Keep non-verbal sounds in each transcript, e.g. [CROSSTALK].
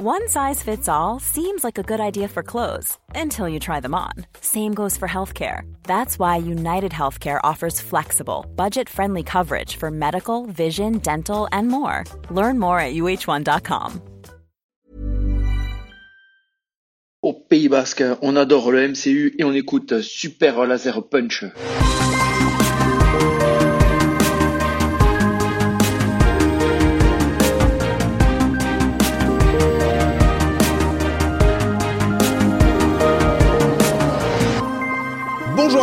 One size fits all seems like a good idea for clothes until you try them on. Same goes for healthcare. That's why United Healthcare offers flexible, budget friendly coverage for medical, vision, dental, and more. Learn more at uh1.com. Au Pays Basque, on adore le MCU et on écoute Super Laser Punch.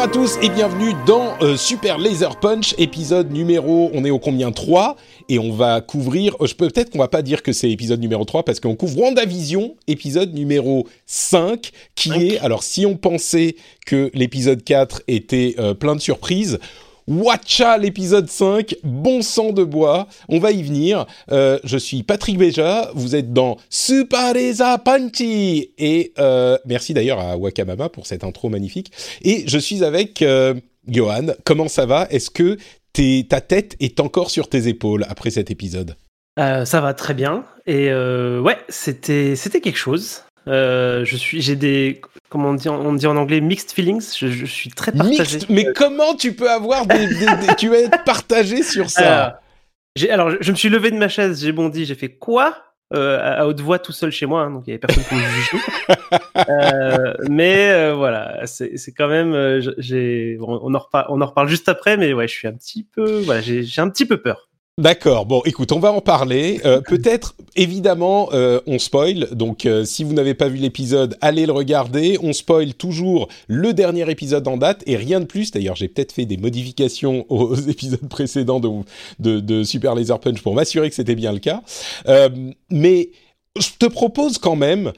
À tous et bienvenue dans euh, Super Laser Punch, épisode numéro, on est au combien 3 et on va couvrir, euh, je peux peut-être qu'on va pas dire que c'est épisode numéro 3 parce qu'on couvre WandaVision, épisode numéro 5 qui est, alors si on pensait que l'épisode 4 était euh, plein de surprises, Watcha l'épisode 5, bon sang de bois, on va y venir. Euh, je suis Patrick Béja, vous êtes dans Supereza Punchy et euh, merci d'ailleurs à Wakamama pour cette intro magnifique. Et je suis avec euh, Johan. Comment ça va? Est-ce que ta tête est encore sur tes épaules après cet épisode? Ça va très bien. Et ouais, c'était quelque chose. Euh, je suis, j'ai des, comment on dit, on dit en anglais, mixed feelings. Je, je suis très partagé. Mixte, mais comment tu peux avoir des, des- des- tu vas être partagé sur ça Euh, alors, je, je me suis levé de ma chaise, j'ai bondi, j'ai fait quoi Euh, à, haute voix tout seul chez moi, hein, donc il y avait personne pour me juger. [LAUGHS] Euh, mais euh, voilà, c'est, quand même, j'ai, on, on en reparle, on en reparle juste après, mais ouais, je suis un petit peu, voilà, j'ai un petit peu peur. D'accord. Bon, écoute, on va en parler. Euh, Peut-être, évidemment, euh, on spoil. Donc, euh, si vous n'avez pas vu l'épisode, allez le regarder. On spoil toujours le dernier épisode en date et rien de plus. D'ailleurs, j'ai peut-être fait des modifications [LAUGHS] aux épisodes précédents de, de, de Super Laser Punch pour m'assurer que c'était bien le cas. Euh, mais je te propose quand même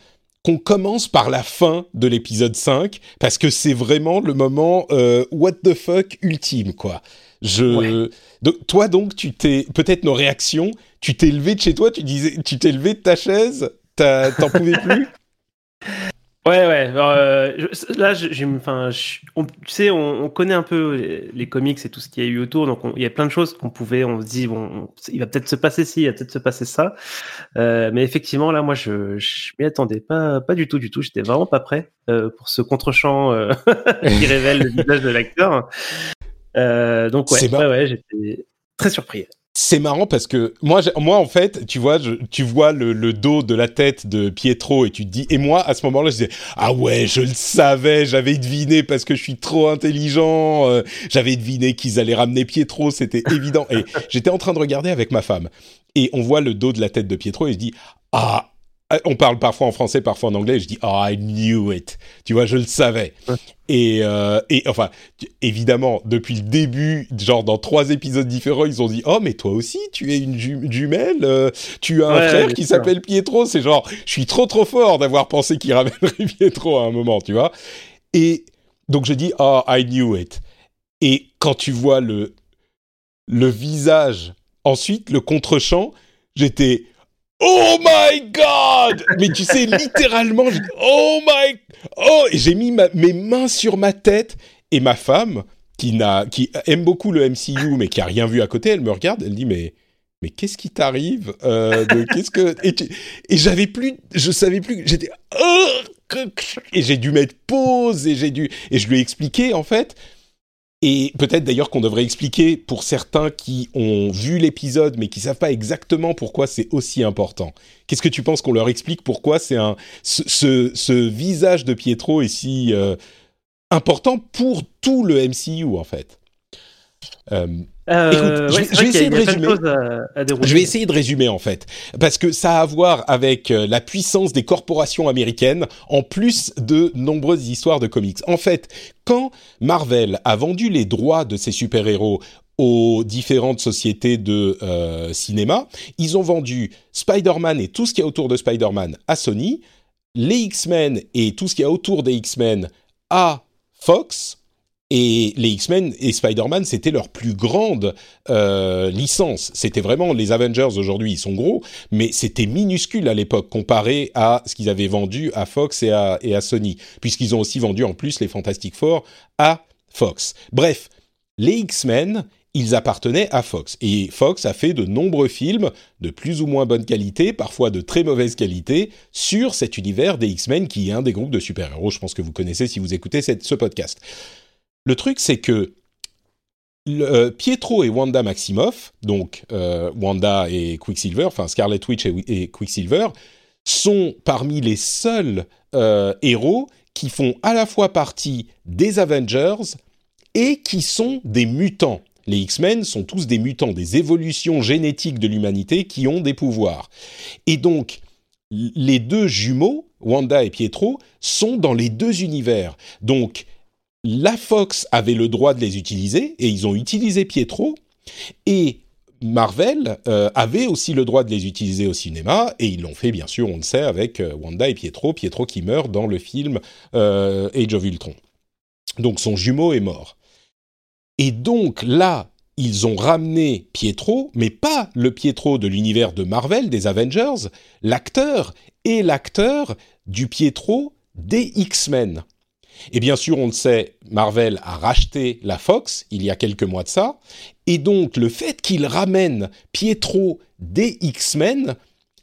qu'on commence par la fin de l'épisode 5 parce que c'est vraiment le moment euh, what the fuck ultime quoi. Je Ouais. Donc, toi donc tu t'es peut-être nos réactions, tu t'es levé de chez toi, tu disais tu t'es levé de ta chaise, t'en pouvais plus? [LAUGHS] Ouais, ouais. alors, euh, je- là, j'ai, enfin, je- on- tu sais, on, on connaît un peu les, les comics et tout ce qu'il y a eu autour, donc on- il y a plein de choses qu'on pouvait, on se dit, bon, on- il va peut-être se passer ci, il va peut-être se passer ça, Euh, mais effectivement, là, moi, je, je m'y attendais pas, pas du tout, du tout. J'étais vraiment pas prêt euh, pour ce contre-champ euh, [LAUGHS] qui révèle le visage de l'acteur. Euh, donc ouais, j'étais très surpris. C'est marrant parce que moi, moi en fait, tu vois, je- tu vois le, le dos de la tête de Pietro et tu te dis, et moi à ce moment-là, je disais, ah ouais, je le savais, j'avais deviné parce que je suis trop intelligent, euh, j'avais deviné qu'ils allaient ramener Pietro, c'était [LAUGHS] évident. Et j'étais en train de regarder avec ma femme et on voit le dos de la tête de Pietro et je dis, ah, on parle parfois en français, parfois en anglais, et je dis, oh, I knew it. Tu vois, je le savais. Et, euh, et enfin, évidemment, depuis le début, genre dans trois épisodes différents, ils ont dit Oh, mais toi aussi, tu es une ju- jumelle, euh, tu as un Ouais, frère qui s'appelle Pietro. C'est genre, je suis trop trop fort d'avoir pensé qu'il ramènerait [LAUGHS] Pietro à un moment, tu vois. Et donc je dis Oh, I knew it. Et quand tu vois le, le visage, ensuite le contre-champ, j'étais Oh my god Mais tu sais, littéralement, oh my... Oh Et j'ai mis mes mains sur ma tête et ma femme, qui, n'a, qui aime beaucoup le MCU, mais qui a rien vu à côté, elle me regarde, elle dit, mais... Mais qu'est-ce qui t'arrive euh, Qu'est-ce que et, tu- et j'avais plus, je savais plus. J'étais oh, et j'ai dû mettre pause et j'ai dû et je lui ai expliqué en fait et peut-être d'ailleurs qu'on devrait expliquer pour certains qui ont vu l'épisode mais qui savent pas exactement pourquoi c'est aussi important. Qu'est-ce que tu penses qu'on leur explique pourquoi c'est un ce, visage de Pietro est si euh, important pour tout le MCU en fait? Euh, Euh, Écoute, je ouais, vais- je essayer de résumer. à, à je vais essayer de résumer en fait, parce que ça a à voir avec euh, la puissance des corporations américaines, en plus de nombreuses histoires de comics. En fait, quand Marvel a vendu les droits de ses super-héros aux différentes sociétés de euh, cinéma, ils ont vendu Spider-Man et tout ce qu'il y a autour de Spider-Man à Sony, les X-Men et tout ce qu'il y a autour des X-Men à Fox, et les X-Men et Spider-Man, c'était leur plus grande euh, licence. C'était vraiment les Avengers aujourd'hui, ils sont gros, mais c'était minuscule à l'époque comparé à ce qu'ils avaient vendu à Fox et à, et à Sony, puisqu'ils ont aussi vendu en plus les Fantastic Four à Fox. Bref, les X-Men, ils appartenaient à Fox. Et Fox a fait de nombreux films de plus ou moins bonne qualité, parfois de très mauvaise qualité, sur cet univers des X-Men qui est un des groupes de super-héros. Je pense que vous connaissez si vous écoutez ce podcast. Le truc, c'est que euh, Pietro et Wanda Maximoff, donc euh, Wanda et Quicksilver, enfin Scarlet Witch et, Quicksilver, sont parmi les seuls euh, héros qui font à la fois partie des Avengers et qui sont des mutants. Les X-Men sont tous des mutants, des évolutions génétiques de l'humanité qui ont des pouvoirs. Et donc, les deux jumeaux, Wanda et Pietro, sont dans les deux univers. Donc, la Fox avait le droit de les utiliser et ils ont utilisé Pietro et Marvel euh, avait aussi le droit de les utiliser au cinéma et ils l'ont fait bien sûr, on le sait, avec euh, Wanda et Pietro, Pietro qui meurt dans le film euh, Age of Ultron. Donc son jumeau est mort. Et donc là, ils ont ramené Pietro, mais pas le Pietro de l'univers de Marvel, des Avengers, l'acteur et l'acteur du Pietro des X-Men. Et bien sûr, on le sait, Marvel a racheté la Fox il y a quelques mois de ça, et donc le fait qu'il ramène Pietro des X-Men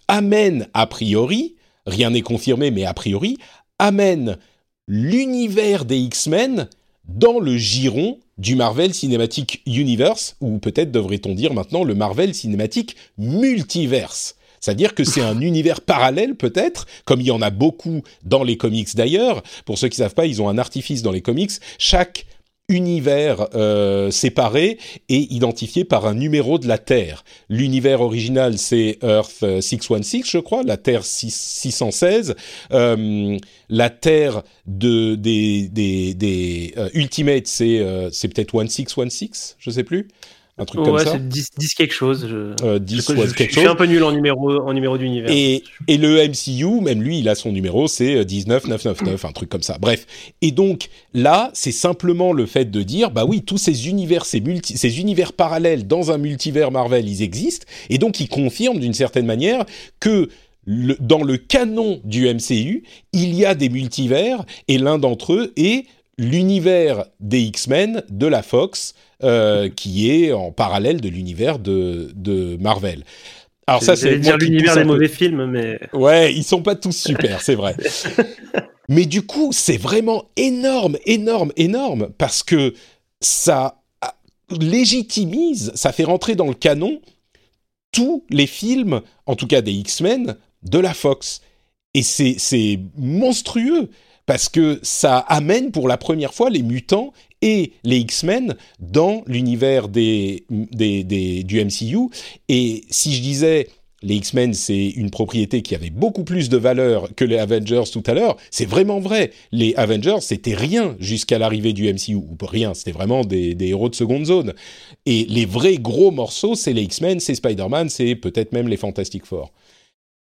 amène a priori, rien n'est confirmé, mais a priori, amène l'univers des X-Men dans le giron du Marvel Cinematic Universe, ou peut-être devrait-on dire maintenant le Marvel Cinematic Multiverse. C'est-à-dire que c'est un univers parallèle peut-être, comme il y en a beaucoup dans les comics d'ailleurs. Pour ceux qui savent pas, ils ont un artifice dans les comics. Chaque univers euh, séparé et identifié par un numéro de la Terre. L'univers original, c'est Earth 616, je crois, la Terre 616. Euh, la Terre de, des, des, des euh, Ultimates, c'est euh, c'est peut-être 1616, je sais plus un truc comme ça. c'est 10, 10, quelque chose. Je, euh, 10 je, je, quelque je suis un peu nul en numéro, en numéro d'univers. Et, et le MCU, même lui, il a son numéro, c'est 19999, un truc comme ça. Bref. Et donc, là, c'est simplement le fait de dire, bah oui, tous ces univers, ces, multi, ces univers parallèles dans un multivers Marvel, ils existent. Et donc, ils confirment d'une certaine manière que le, dans le canon du MCU, il y a des multivers, et l'un d'entre eux est l'univers des X-Men de la Fox, euh, qui est en parallèle de l'univers de, de Marvel. Alors ça, c'est dire l'univers des mauvais films, mais ouais, ils sont pas tous super, c'est vrai. [LAUGHS] mais du coup, c'est vraiment énorme, énorme, énorme parce que ça légitimise, ça fait rentrer dans le canon tous les films, en tout cas des X-Men, de la Fox. Et c'est monstrueux parce que ça amène pour la première fois les mutants et les X-Men dans l'univers du MCU. Et si je disais les X-Men, c'est une propriété qui avait beaucoup plus de valeur que les Avengers tout à l'heure. C'est vraiment vrai. Les Avengers, c'était rien jusqu'à l'arrivée du MCU. Ou rien, c'était vraiment des, héros de seconde zone. Et les vrais gros morceaux, c'est les X-Men, c'est Spider-Man, c'est peut-être même les Fantastic Four.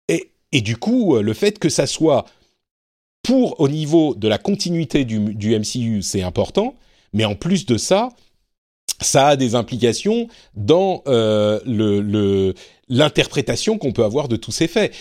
Et, et du coup, le fait que ça soit pour, au niveau de la continuité du, MCU, c'est important. Mais en plus de ça, ça a des implications dans euh, l'interprétation qu'on peut avoir de tous ces faits.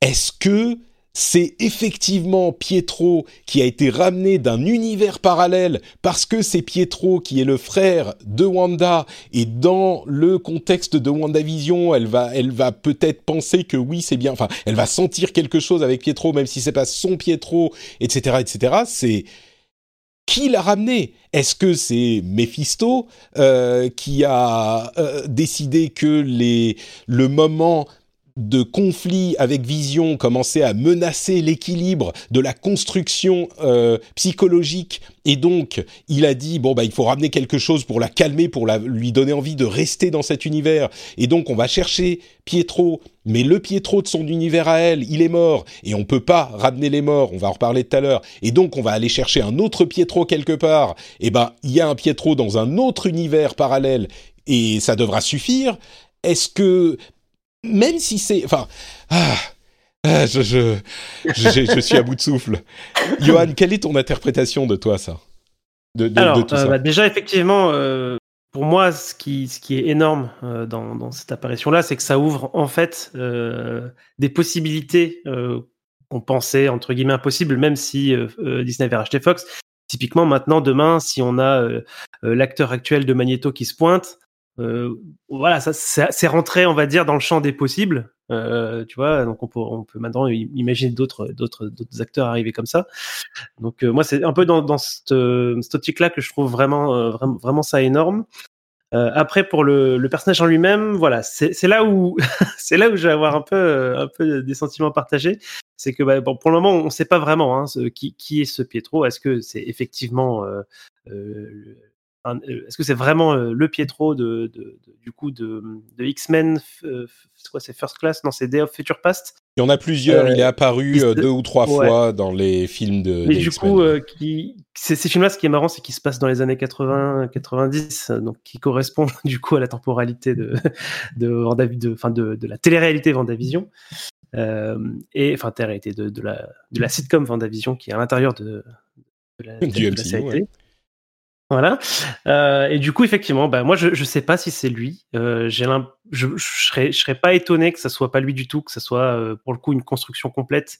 Est-ce que c'est effectivement Pietro qui a été ramené d'un univers parallèle parce que c'est Pietro qui est le frère de Wanda et dans le contexte de WandaVision, elle va, elle va peut-être penser que oui, c'est bien, enfin, elle va sentir quelque chose avec Pietro même si c'est pas son Pietro, etc., etc. C'est, qui l'a ramené? Est-ce que c'est Mephisto euh, qui a euh, décidé que les, le moment de conflit avec Vision commençait à menacer l'équilibre de la construction euh, psychologique. Et donc il a dit bon bah il faut ramener quelque chose pour la calmer pour la, lui donner envie de rester dans cet univers. Et donc on va chercher Pietro. Mais le Pietro de son univers à elle il est mort. Et on peut pas ramener les morts. On va en reparler tout à l'heure. Et donc on va aller chercher un autre Pietro quelque part. Et ben il y a un Pietro dans un autre univers parallèle. Et ça devra suffire. Est-ce que même si c'est, enfin, ah, ah, je, je, je, suis à bout de souffle. Johan, quelle est ton interprétation de toi, ça? De, de, Alors, tout euh, ça bah, déjà, effectivement, euh, pour moi, ce qui, ce qui est énorme euh, dans, dans, cette apparition-là, c'est que ça ouvre en fait des possibilités qu'on pensait entre guillemets impossibles, même si Disney avait racheté Fox. Typiquement, maintenant, demain, si on a l'acteur actuel de Magneto qui se pointe, voilà, ça c'est rentré, on va dire, dans le champ des possibles. tu vois, donc on peut, on peut maintenant imaginer d'autres, d'autres, d'autres acteurs arriver comme ça. Donc moi, c'est un peu dans, dans cette, cette optique-là que je trouve vraiment, vraiment, vraiment ça énorme. Euh, après, pour le, personnage en lui-même, voilà, c'est là où [LAUGHS] c'est là où je vais avoir un peu un peu des sentiments partagés. C'est que bah, pour le moment, on ne sait pas vraiment hein, qui, qui est ce Pietro. Est-ce que c'est effectivement euh, euh, euh, est-ce que c'est vraiment euh, le Pietro de, de, du coup de, X-Men C'est quoi C'est First Class? Non, c'est Day of Future Past. Il y en a plusieurs. il est apparu deux ou trois fois dans les films de. Mais du coup, qui, ces films-là, ce qui est marrant, c'est qu'ils se passent dans les années 80-90, donc qui correspond [LAUGHS] du coup à la temporalité de de, de, enfin de, de la télé-réalité Vendavision. Euh, et enfin télé-réalité de, la, de la sitcom Vendavision qui est à l'intérieur de, la, du MCU, voilà. Euh, et du coup, effectivement, bah, moi, je ne sais pas si c'est lui. Euh, j'ai je ne serais, je serais pas étonné que ça soit pas lui du tout, que ça soit euh, pour le coup une construction complète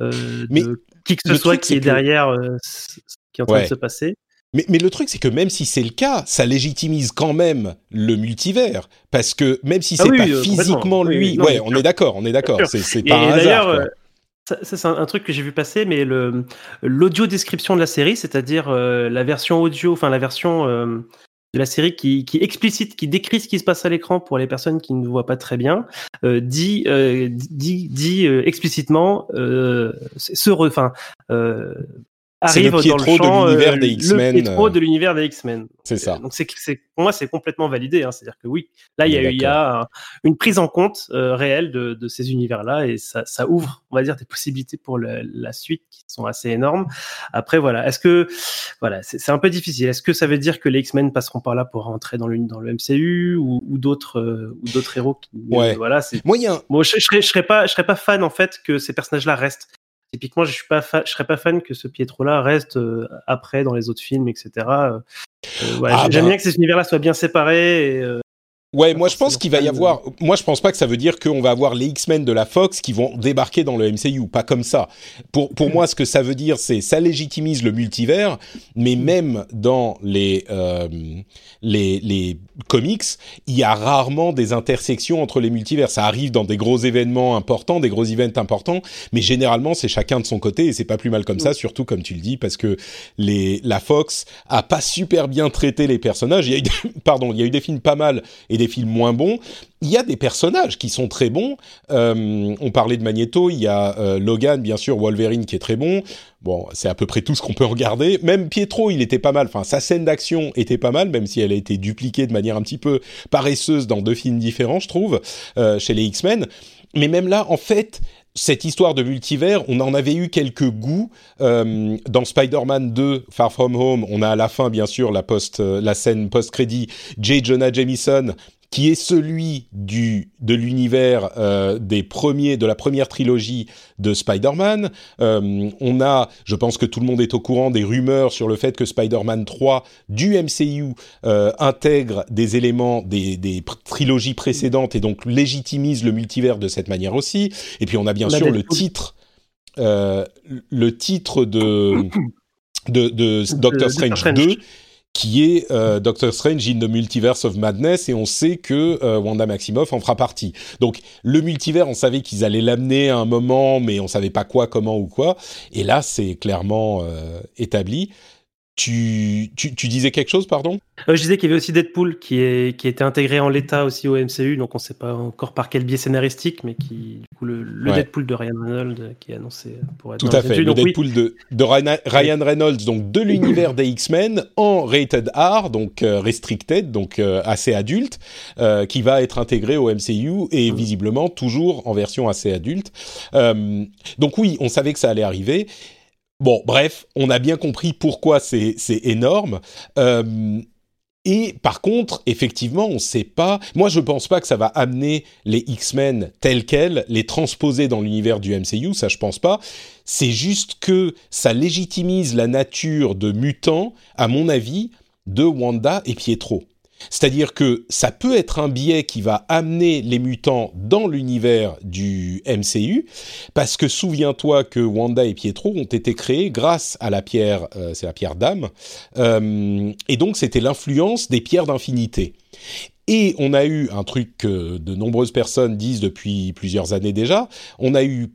euh, Mais de qui que ce soit qui est, derrière ce qui est en train de se passer. Mais, mais, le truc, c'est que même si c'est le cas, ça légitimise quand même le multivers. Parce que même si ah c'est pas physiquement lui, ouais, on est d'accord, on est d'accord. C'est pas un hasard. Ça, c'est un, truc que j'ai vu passer, mais l'audio description de la série, c'est-à-dire euh, la version audio, enfin la version euh, de la série qui, qui explicite, qui décrit ce qui se passe à l'écran pour les personnes qui ne voient pas très bien, euh, dit, dit, dit explicitement ce, enfin arrive le dans le champ, de l'univers des X-Men. Le Pietro de l'univers des X-Men. C'est ça. Donc c'est, pour moi c'est complètement validé. Hein. C'est-à-dire que oui, là il y a, il y a une prise en compte euh, réelle de, de ces univers-là et ça, ça, ouvre, on va dire, des possibilités pour le, la suite qui sont assez énormes. Après voilà, est-ce que voilà, c'est, un peu difficile. Est-ce que ça veut dire que les X-Men passeront par là pour rentrer dans le dans le MCU ou, ou d'autres euh, ou d'autres héros qui ouais. voilà, c'est moyen. Moi je, je, serais, je serais pas je serais pas fan en fait que ces personnages-là restent typiquement, je suis pas, je serais pas fan que ce Pietro-là reste euh, après dans les autres films, etc. Euh, ouais, ah J'aime bah. bien que ces univers-là soient bien séparés. Et, euh, Ouais, moi je pense qu'il va y avoir. Moi je pense pas que ça veut dire qu'on va avoir les X-Men de la Fox qui vont débarquer dans le MCU, pas comme ça. Pour pour moi, ce que ça veut dire, c'est ça légitimise le multivers, mais même dans les euh, les les comics, il y a rarement des intersections entre les multivers. Ça arrive dans des gros événements importants, des gros events importants, mais généralement c'est chacun de son côté et c'est pas plus mal comme ça, surtout comme tu le dis, parce que les la Fox a pas super bien traité les personnages. Il y a eu [LAUGHS] pardon, il y a eu des films pas mal et des films moins bons. Il y a des personnages qui sont très bons. Euh, on parlait de Magneto, il y a euh, Logan, bien sûr, Wolverine qui est très bon. Bon, c'est à peu près tout ce qu'on peut regarder. Même Pietro, il était pas mal. Enfin, sa scène d'action était pas mal, même si elle a été dupliquée de manière un petit peu paresseuse dans deux films différents, je trouve, euh, chez les X-Men. Mais même là, en fait, cette histoire de multivers, on en avait eu quelques goûts euh, dans Spider-Man 2 Far From Home. On a à la fin, bien sûr, la post, la scène post-crédit J. Jonah Jameson qui est celui du de l'univers euh, des premiers de la première trilogie de Spider-Man. Euh, on a, je pense que tout le monde est au courant des rumeurs sur le fait que Spider-Man 3 du MCU euh, intègre des éléments des, des trilogies précédentes et donc légitimise le multivers de cette manière aussi. Et puis on a bien sûr le titre, euh, le titre de de, de Doctor Strange 2 qui est euh, Doctor Strange in the Multiverse of Madness, et on sait que euh, Wanda Maximoff en fera partie. Donc le multivers, on savait qu'ils allaient l'amener à un moment, mais on savait pas quoi, comment ou quoi. Et là, c'est clairement euh, établi. Tu, tu, tu, disais quelque chose, pardon? Euh, Je disais qu'il y avait aussi Deadpool qui, est, qui a été intégré en l'état aussi au MCU, donc on ne sait pas encore par quel biais scénaristique, mais qui, du coup, le, le Deadpool de Ryan Reynolds euh, qui est annoncé pour être Tout à fait, le Deadpool de, de, Ryan Reynolds, donc de l'univers des X-Men, en rated R, donc euh, restricted, donc euh, assez adulte, euh, qui va être intégré au MCU et mm. visiblement toujours en version assez adulte. donc oui, on savait que ça allait arriver. Bon, bref, on a bien compris pourquoi c'est énorme. Euh, et par contre, effectivement, on ne sait pas. Moi, je ne pense pas que ça va amener les X-Men tels quels, les transposer dans l'univers du MCU. Ça, je pense pas. C'est juste que ça légitimise la nature de mutants, à mon avis, de Wanda et Pietro. C'est-à-dire que ça peut être un biais qui va amener les mutants dans l'univers du MCU, parce que souviens-toi que Wanda et Pietro ont été créés grâce à la pierre, euh, c'est la pierre d'âme, euh, et donc c'était l'influence des pierres d'infinité. Et on a eu un truc que de nombreuses personnes disent depuis plusieurs années déjà, on a eu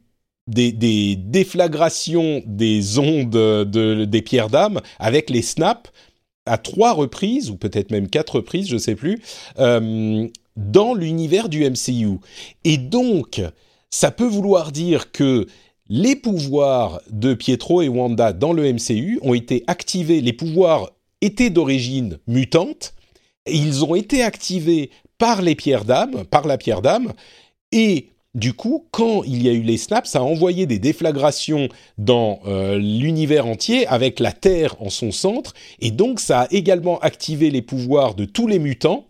des, déflagrations des ondes de, des pierres d'âme avec les snaps à trois reprises, ou peut-être même quatre reprises, je ne sais plus, euh, dans l'univers du MCU. Et donc, ça peut vouloir dire que les pouvoirs de Pietro et Wanda dans le MCU ont été activés, les pouvoirs étaient d'origine mutante, et ils ont été activés par les pierres d'âme, par la pierre d'âme, et du coup, quand il y a eu les snaps, ça a envoyé des déflagrations dans euh, l'univers entier avec la Terre en son centre, et donc ça a également activé les pouvoirs de tous les mutants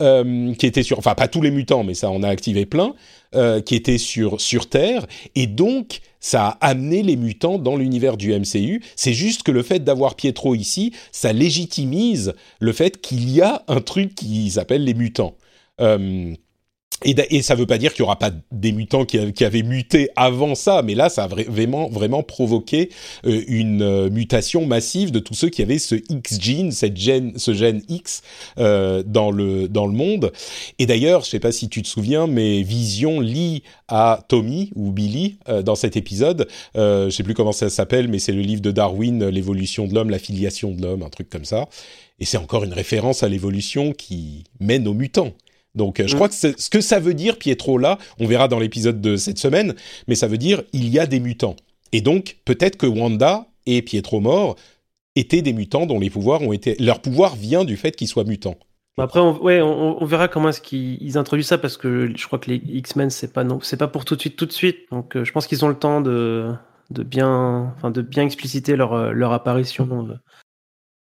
euh, qui étaient sur, enfin pas tous les mutants, mais ça en a activé plein, euh, qui étaient sur sur Terre, et donc ça a amené les mutants dans l'univers du MCU. C'est juste que le fait d'avoir Pietro ici, ça légitimise le fait qu'il y a un truc qui s'appelle les mutants. Et, ça ne veut pas dire qu'il n'y aura pas des mutants qui, avaient muté avant ça, mais là, ça a vraiment, vraiment provoqué euh, une euh, mutation massive de tous ceux qui avaient ce X-gene, cette gène, ce gène X euh, dans, le, dans le monde. Et d'ailleurs, je ne sais pas si tu te souviens, mais Vision lit à Tommy, ou Billy, euh, dans cet épisode. Euh, je ne sais plus comment ça s'appelle, mais c'est le livre de Darwin, L'évolution de l'homme, la filiation de l'homme, un truc comme ça. Et c'est encore une référence à l'évolution qui mène aux mutants. Donc euh, je mm. crois que ce que ça veut dire, Pietro, là, on verra dans l'épisode de cette semaine, mais ça veut dire il y a des mutants. Et donc peut-être que Wanda et Pietro mort étaient des mutants dont les pouvoirs ont été... Leur pouvoir vient du fait qu'ils soient mutants. Après, on, ouais, on, verra comment est-ce qu'ils introduisent ça parce que je crois que les X-Men c'est pas non, c'est pas pour tout de suite, tout de suite. Donc, euh, je pense qu'ils ont le temps de, de bien, enfin, de bien expliciter leur, euh, leur apparition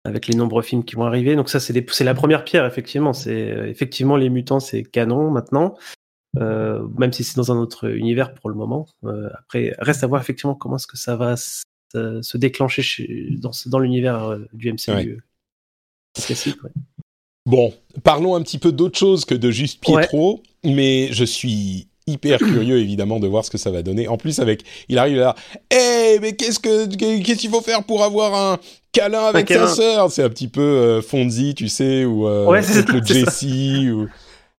avec les nombreux films qui vont arriver. Donc ça, c'est la première pierre, effectivement. C'est euh, effectivement les mutants, c'est canon maintenant, euh, même si c'est dans un autre univers pour le moment. Euh, après, reste à voir effectivement comment est-ce que ça va se déclencher chez, dans, dans l'univers du MCU. Classique, Bon, parlons un petit peu d'autre chose que de juste Pietro, mais je suis hyper curieux évidemment de voir ce que ça va donner. En plus avec, il arrive là, hé, mais qu'est-ce que qu'est-ce qu'il faut faire pour avoir un câlin avec sa sœur? C'est un petit peu euh, Fonzie, tu sais, ou euh, le Jessie, ou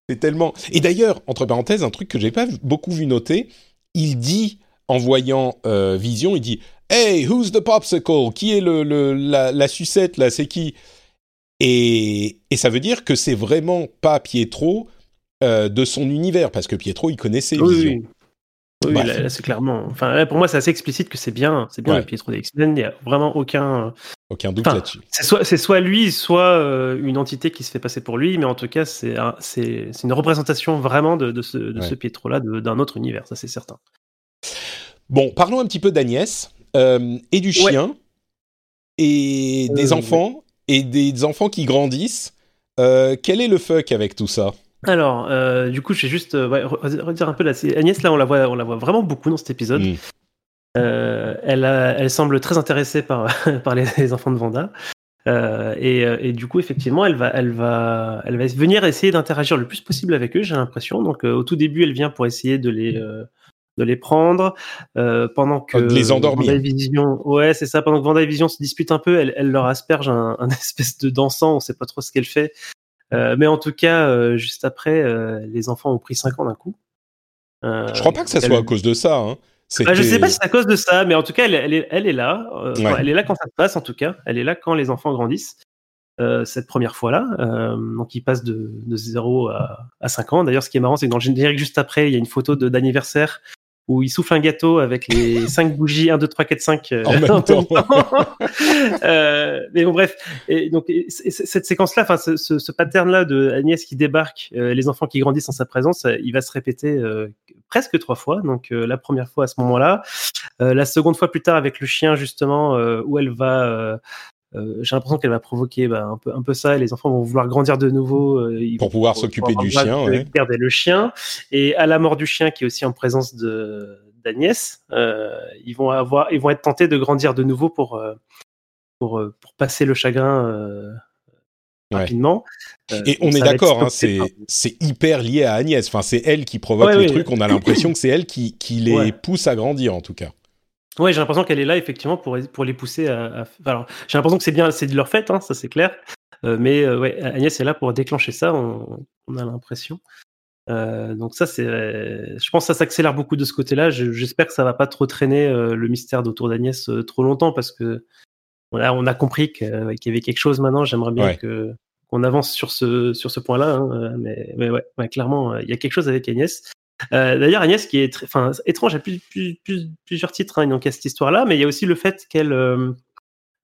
c'est tellement. Et d'ailleurs, entre parenthèses, un truc que j'ai pas beaucoup vu noter, il dit en voyant euh, Vision, il dit, hey, who's the popsicle? Qui est le, le la, la sucette là? C'est qui et, et ça veut dire que c'est vraiment pas Pietro euh, de son univers, parce que Pietro, il connaissait oui, Vision. Oui, là, c'est clairement. Enfin, pour moi, c'est assez explicite que c'est bien, c'est bien le Pietro des X-Men. Il n'y a vraiment aucun. Aucun doute là-dessus. C'est soit, c'est soit lui, soit euh, une entité qui se fait passer pour lui, mais en tout cas, c'est, c'est, une représentation vraiment de, ce, de ce Pietro-là, d'un autre univers, ça c'est certain. Bon, parlons un petit peu d'Agnès euh, et du chien et des enfants et des enfants qui grandissent. quel est le fuck avec tout ça? Alors, euh, du coup, je vais juste euh, redire un peu là. Agnès, là, on la voit, on la voit vraiment beaucoup dans cet épisode. Mm. Euh, elle, elle semble très intéressée par, [LAUGHS] par les, enfants de Vanda. Et, et, du coup, effectivement, elle va, elle va, elle va venir essayer d'interagir le plus possible avec eux. J'ai l'impression. Donc, au tout début, elle vient pour essayer de les, de les prendre pendant que de les endormir. Vision, ouais, c'est ça. Pendant que Vanda et Vision se disputent un peu, elle, elle leur asperge un, un [LAUGHS] espèce de dansant. On sait pas trop ce qu'elle fait. Euh, mais en tout cas, euh, juste après, euh, les enfants ont pris 5 ans d'un coup. je crois pas que ça soit à cause de ça. Hein. Ah, je sais pas si c'est à cause de ça, mais en tout cas, elle, est, elle est, là. elle est là quand ça se passe, en tout cas. Elle est là quand les enfants grandissent. cette première fois-là. donc, ils passent de, de 0 à, à 5 ans. D'ailleurs, ce qui est marrant, c'est que dans le générique juste après, il y a une photo d'anniversaire où il souffle un gâteau avec les [LAUGHS] 5 bougies 1, 2, 3, 4, 5 en même temps. [LAUGHS] euh, mais bon, bref. Et donc, cette séquence-là, enfin, ce, ce, ce pattern-là de Agnès qui débarque, euh, les enfants qui grandissent en sa présence, euh, il va se répéter euh, presque trois fois. Donc, la première fois à ce moment-là, la seconde fois plus tard avec le chien, justement, où elle va euh, j'ai l'impression qu'elle va provoquer bah, un, peu, un peu ça. Et les enfants vont vouloir grandir de nouveau. Euh, pour pouvoir s'occuper du chien. Ouais. Perdre le chien. Et à la mort du chien, qui est aussi en présence de d'Agnès, euh, ils vont avoir, ils vont être tentés de grandir de nouveau pour pour, pour passer le chagrin. rapidement. et on est d'accord, hein, c'est c'est hyper lié à Agnès. Enfin, c'est elle qui provoque le truc. On a l'impression que c'est elle qui, qui les pousse à grandir, en tout cas. Ouais, j'ai l'impression qu'elle est là effectivement pour, pour les pousser à. Alors, j'ai l'impression que c'est bien, c'est de leur fait, hein, ça c'est clair. mais ouais, Agnès est là pour déclencher ça, on, on a l'impression. donc ça, c'est, je pense que ça s'accélère beaucoup de ce côté-là. J'espère que ça va pas trop traîner le mystère d'autour d'Agnès trop longtemps parce que voilà, on a compris qu'il y avait quelque chose maintenant. J'aimerais bien que qu'on avance sur ce sur ce point-là, hein, mais, mais ouais, ouais, clairement, il y a quelque chose avec Agnès. Euh, D'ailleurs, Agnès, qui est très, enfin, étrange, a plus, plus, plus, plusieurs titres hein, donc à cette histoire-là, mais il y a aussi le fait qu'elle, euh,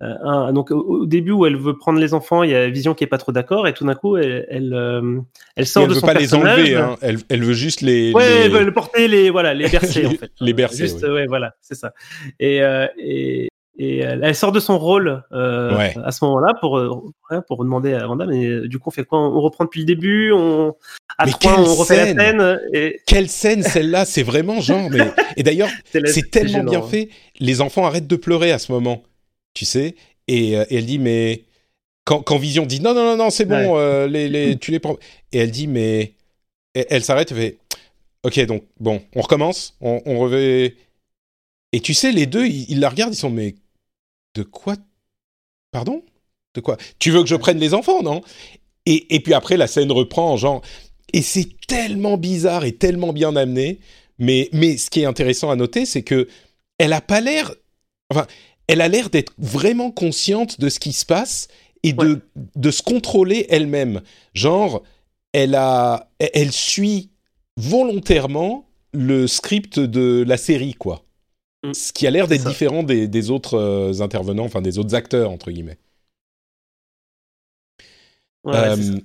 euh donc au, début où elle veut prendre les enfants, il y a Vision qui est pas trop d'accord, et tout d'un coup, elle, elle, euh, elle sort elle de veut son pas personnage. les enlever, hein. elle, elle veut juste les. Ouais, les... elle veut porter, les voilà, les bercer en [LAUGHS] fait. les bercer. Juste, ouais, voilà, c'est ça. Et, et et elle, elle sort de son rôle euh, Ouais. à ce moment-là pour euh, pour demander à Wanda mais euh, du coup on fait quoi? On reprend depuis le début? On à Mais trois on refait scène la scène? et Quelle scène celle-là, c'est vraiment genre. Mais... Et d'ailleurs, [LAUGHS] c'est tellement gênant, bien hein. fait. Les enfants arrêtent de pleurer à ce moment, tu sais? Et, et elle dit mais quand, quand Vision dit non non non non c'est bon, euh, les, les, tu les prends. Et elle dit mais et elle s'arrête et fait ok donc bon on recommence, on, on revêt. Et tu sais les deux ils, ils la regardent ils sont mais de quoi pardon? De quoi? Tu veux que je prenne les enfants non? Et, et puis après la scène reprend en genre et c'est tellement bizarre et tellement bien amené. Mais, mais ce qui est intéressant à noter, c'est que elle a pas l'air, enfin, elle a l'air d'être vraiment consciente de ce qui se passe et de, de se contrôler elle-même. Genre, elle a, elle suit volontairement le script de la série, quoi. Mm. Ce qui a l'air d'être différent des, des autres euh, intervenants, enfin des autres acteurs, entre guillemets. Ouais, ça. Euh,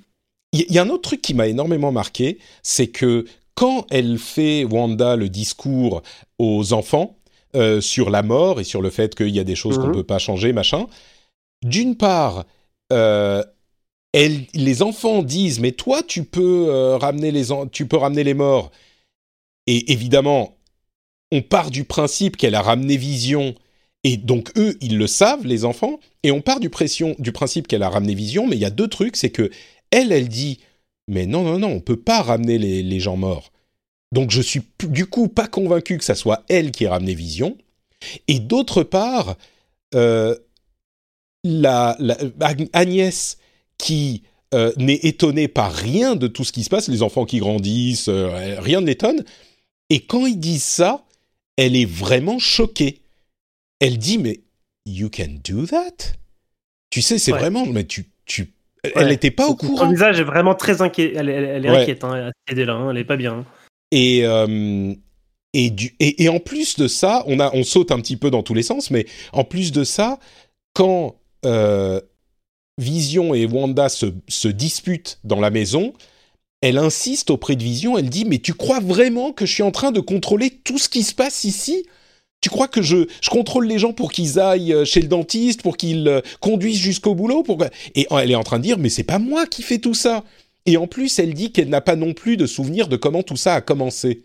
Il y, a un autre truc qui m'a énormément marqué, c'est que quand elle fait Wanda le discours aux enfants euh, sur la mort et sur le fait qu'il y a des choses qu'on Mhm. peut pas changer, machin. D'une part, euh, elle, les enfants disent mais toi tu peux euh, ramener les tu peux ramener les morts. Et évidemment, on part du principe qu'elle a ramené Vision et donc eux ils le savent les enfants et on part du principe qu'elle a ramené Vision mais il y a deux trucs c'est que elle elle dit mais non non non on peut pas ramener les, gens morts. Donc je suis du coup pas convaincu que ça soit elle qui ait ramené Vision. Et d'autre part, euh, Agnès qui euh, n'est étonnée par rien de tout ce qui se passe, les enfants qui grandissent, euh, rien ne l'étonne. Et quand ils disent ça, elle est vraiment choquée. Elle dit mais you can do that? Tu sais, c'est Ouais. vraiment mais tu tu elle n'était pas au Son courant. visage est vraiment très inquiet. Elle, elle- elle est Ouais. inquiète, hein, à cette idée-là. hein, Elle est pas bien. hein. Et, euh, et, du, et, et en plus de ça, on, a, on saute un petit peu dans tous les sens, mais en plus de ça, quand euh, Vision et Wanda se, se disputent dans la maison, elle insiste auprès de Vision, elle dit, mais tu crois vraiment que je suis en train de contrôler tout ce qui se passe ici? Tu crois que je, je contrôle les gens pour qu'ils aillent euh, chez le dentiste, pour qu'ils euh, conduisent jusqu'au boulot pour... Et elle est en train de dire, mais c'est pas moi qui fais tout ça. Et en plus, elle dit qu'elle n'a pas non plus de souvenir de comment tout ça a commencé.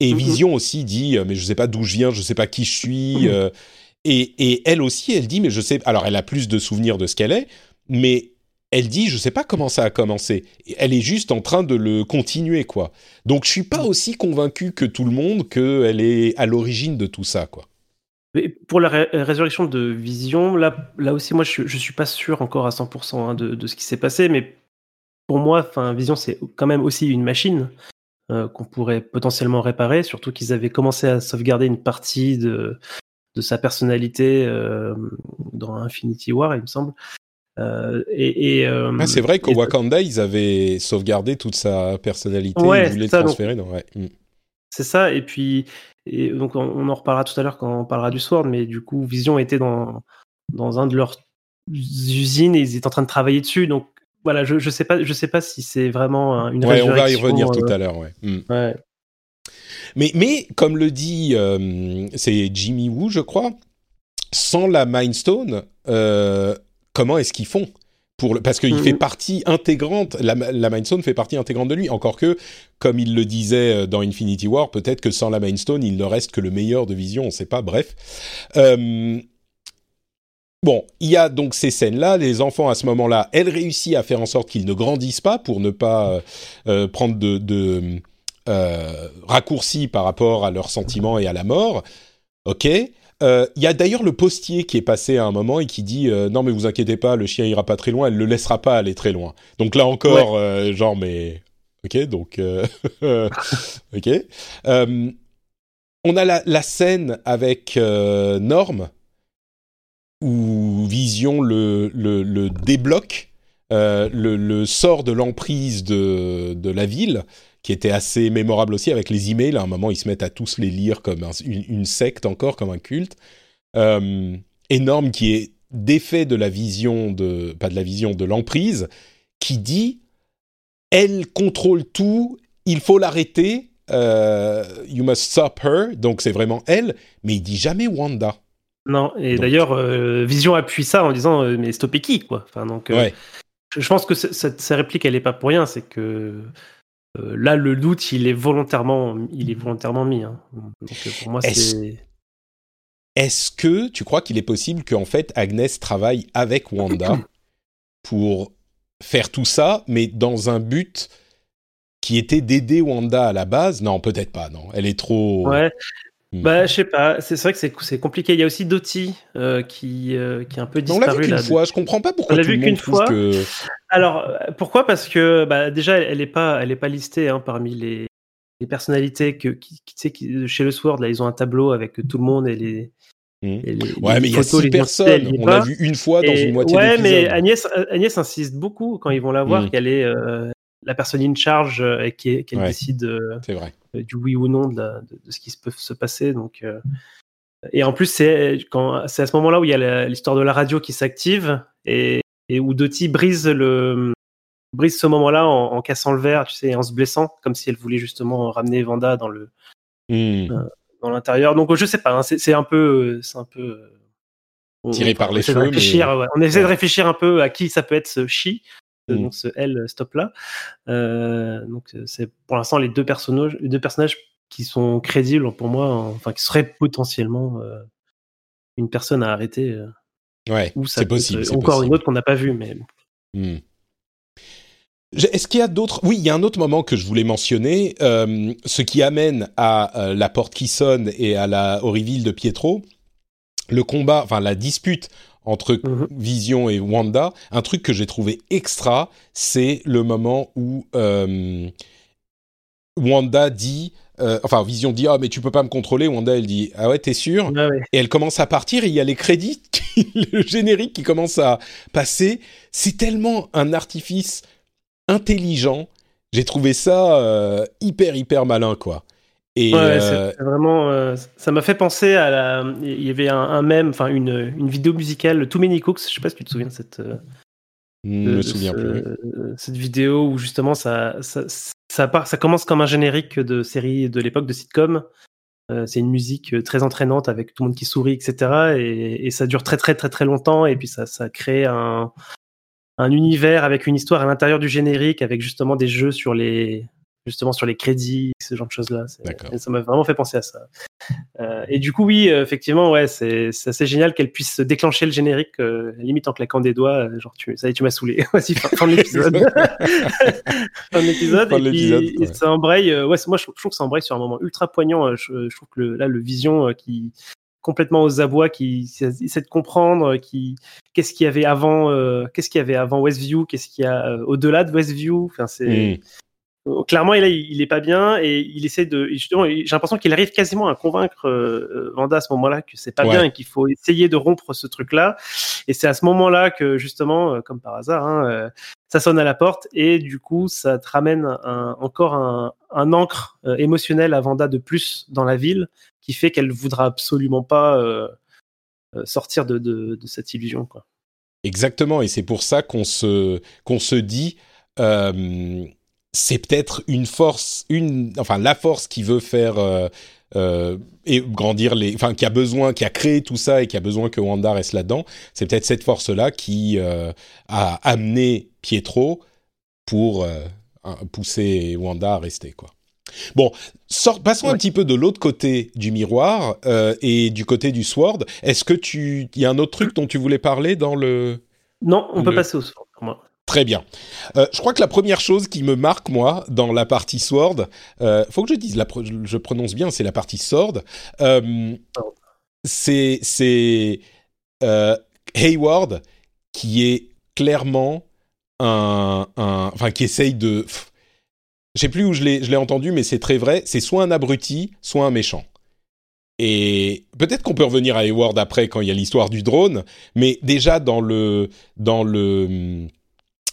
Et Mhm. Vision aussi dit, euh, mais je sais pas d'où je viens, je sais pas qui je suis. euh, et, et elle aussi, elle dit, mais je sais. Alors, elle a plus de souvenirs de ce qu'elle est, mais elle dit, je sais pas comment ça a commencé. Elle est juste en train de le continuer, quoi. Donc, je suis pas aussi convaincu que tout le monde qu'elle est à l'origine de tout ça, quoi. Mais pour la ré- résurrection de Vision, là, là aussi, moi, je, je suis pas sûr encore à 100% hein, de, ce qui s'est passé, mais pour moi, enfin, Vision, c'est quand même aussi une machine euh, qu'on pourrait potentiellement réparer, surtout qu'ils avaient commencé à sauvegarder une partie de, de sa personnalité euh, dans Infinity War, il me semble. Euh, et, et, euh, Ah, c'est vrai qu'au Wakanda, ils avaient sauvegardé toute sa personnalité, Ouais, ils voulaient le ça, donc- transférer. dans- ouais. Mm. C'est ça, et puis et donc on, on en reparlera tout à l'heure quand on parlera du Sword, mais du coup Vision était dans dans un de leurs usines et ils étaient en train de travailler dessus, donc voilà, je je sais pas je sais pas si c'est vraiment une Ouais, on va y revenir euh, tout à l'heure, ouais. Mm. ouais. Mais, mais comme le dit, c'est Jimmy Woo, je crois, sans la Mind Stone, comment est-ce qu'ils font pour le, Parce qu'il Mhm. fait partie intégrante, la, la Mind Stone fait partie intégrante de lui. Encore que, comme il le disait euh, dans Infinity War, peut-être que sans la Mind Stone, il ne reste que le meilleur de Vision, on ne sait pas, bref. Euh, Bon, il y a donc ces scènes-là, les enfants à ce moment-là, elle réussit à faire en sorte qu'ils ne grandissent pas pour ne pas euh, euh, prendre de, de euh, raccourcis par rapport à leurs sentiments et à la mort. Ok. Euh, il y a d'ailleurs le postier qui est passé à un moment et qui dit euh, non mais vous inquiétez pas, le chien ira pas très loin, elle le laissera pas aller très loin. Donc là encore, euh, genre mais ok donc [LAUGHS] ok. on a la, la scène avec Norm où Vision le, le, le débloque, le, le, sort de l'emprise de, de la ville qui était assez mémorable aussi avec les emails. À un moment, ils se mettent à tous les lire comme une, secte encore, comme un culte. Euh, énorme qui est défait de la vision de, pas de la vision, de l'emprise, qui dit, elle contrôle tout, il faut l'arrêter, euh, you must stop her, donc c'est vraiment elle, mais il dit jamais Wanda. Non, et d'ailleurs, euh, Vision appuie ça en disant, mais stopper qui, quoi. Enfin, donc, ouais. je, pense que cette, cette réplique, elle n'est pas pour rien, c'est que euh, là, le doute, il est volontairement, il est volontairement mis. Hein. Donc, euh, pour moi, c'est. Est-ce que tu crois qu'il est possible qu'en fait Agnès travaille avec Wanda [CLEARS THROAT] pour faire tout ça, mais dans un but qui était d'aider Wanda à la base? Non, peut-être pas. Non, elle est trop. Ouais. Bah, je sais pas. C'est vrai que c'est compliqué. Il y a aussi Doty euh, qui, euh, qui est un peu disparu. On l'a vu qu'une fois. Je comprends pas pourquoi. On l'a vu qu'une fois. Alors pourquoi? Parce que bah, déjà, elle n'est pas, elle est pas listée hein, parmi les, les, personnalités que qui, sais, qui, chez le Sword. Là, ils ont un tableau avec tout le monde et les. Ouais, mais il y a six personnes. On l'a vu une fois dans une moitié Ouais, mais Agnès, Agnès insiste beaucoup quand ils vont la voir hmm. qu'elle est euh, la personne in charge et qu'elle décide. C'est vrai euh, du oui ou non de, de, ce qui peut se passer. Donc, euh, et en plus, c'est à ce moment-là où il y a l'histoire de la radio qui s'active et, et, où Dottie brise le brise ce moment-là en, cassant le verre, tu sais, en se blessant, comme si elle voulait justement ramener Vanda dans le hmm. euh, dans l'intérieur. Donc je sais pas, hein, c'est un peu c'est un peu tiré par les cheveux. On essaie de réfléchir un peu à qui ça peut être ce chi. Mm. donc ce L stop là. Euh, donc c'est pour l'instant les deux personnages, les deux personnages qui sont crédibles pour moi, enfin qui seraient potentiellement euh, une personne à arrêter. Euh, ouais, c'est possible. Encore une autre qu'on n'a pas vue, mais. Mm. Est-ce qu'il y a d'autres Oui, il y a un autre moment que je voulais mentionner, ce qui amène à la porte qui sonne et à la reveal de Pietro. Le combat, enfin la dispute entre mhm. Vision et Wanda. Un truc que j'ai trouvé extra, c'est le moment où euh, Wanda dit, euh, enfin Vision dit ah mais tu peux pas me contrôler. Wanda elle dit ah ouais t'es sûr? Ah Et elle commence à partir et il y a les crédits, [LAUGHS] le générique qui commence à passer. C'est tellement un artifice intelligent. J'ai trouvé ça euh, hyper hyper malin quoi. Et euh, vraiment, euh, ça m'a fait penser à la. Il y avait un, un même, enfin une, une vidéo musicale, Too Many Cooks. Je sais pas si tu te souviens de cette. Euh, hmm, me souviens plus. Cette vidéo où justement ça, ça, ça, part, ça commence comme un générique de série de l'époque de sitcom. c'est une musique très entraînante avec tout le monde qui sourit, etc. Et, et, ça dure très très très très longtemps. Et puis ça, ça crée un, un univers avec une histoire à l'intérieur du générique, avec justement des jeux sur les justement sur les crédits, ce genre de choses-là. Ça m'a vraiment fait penser à ça. Euh, et du coup, oui, euh, effectivement, ouais, c'est assez génial qu'elle puisse déclencher le générique, euh, limite en claquant des doigts. Euh, genre, tu, ça y est, tu m'as saoulé. [LAUGHS] Vas-y, [LAUGHS] fin, de l'épisode. fin de l'épisode. Et puis, ouais. ça embraye. ouais, moi, je, trouve que ça embraye sur un moment ultra poignant. Je, je trouve que le, là, le vision qui complètement aux abois, qui essaie de comprendre qui qu'est-ce qu'il y avait avant, qu'est-ce qu'il y avait avant Westview, qu'est-ce qu'il y a au-delà de Westview. Enfin, c'est mm. Euh, clairement, il, il est pas bien et il essaie de. Justement, j'ai l'impression qu'il arrive quasiment à convaincre euh, Vanda à ce moment-là que c'est pas bien et qu'il faut essayer de rompre ce truc-là. Et c'est à ce moment-là que justement, euh, comme par hasard, hein, ça sonne à la porte et du coup, ça te ramène un, encore un, un encre émotionnel à Vanda de plus dans la ville, qui fait qu'elle voudra absolument pas sortir de, de, de, cette illusion, quoi. Exactement, et c'est pour ça qu'on se qu'on se dit. C'est peut-être une force, une, enfin la force qui veut faire euh, euh, et grandir les, enfin qui a besoin, qui a créé tout ça et qui a besoin que Wanda reste là-dedans. C'est peut-être cette force-là qui euh, a amené Pietro pour pousser Wanda à rester quoi. Bon, sort, passons un petit peu de l'autre côté du miroir et du côté du sword. Est-ce que tu, il y a un autre truc dont tu voulais parler dans le Non, on peut passer au sword pour moi. Très bien. Euh, je crois que la première chose qui me marque, moi, dans la partie Sword, euh, faut que je dise, la je prononce bien, c'est la partie Sword. Euh, c'est Hayward qui est clairement un, enfin qui essaye de je sais plus où je l'ai je l'ai entendu mais c'est très vrai c'est soit un abruti soit un méchant et peut-être qu'on peut revenir à Hayward après quand il y a l'histoire du drone mais déjà dans le dans le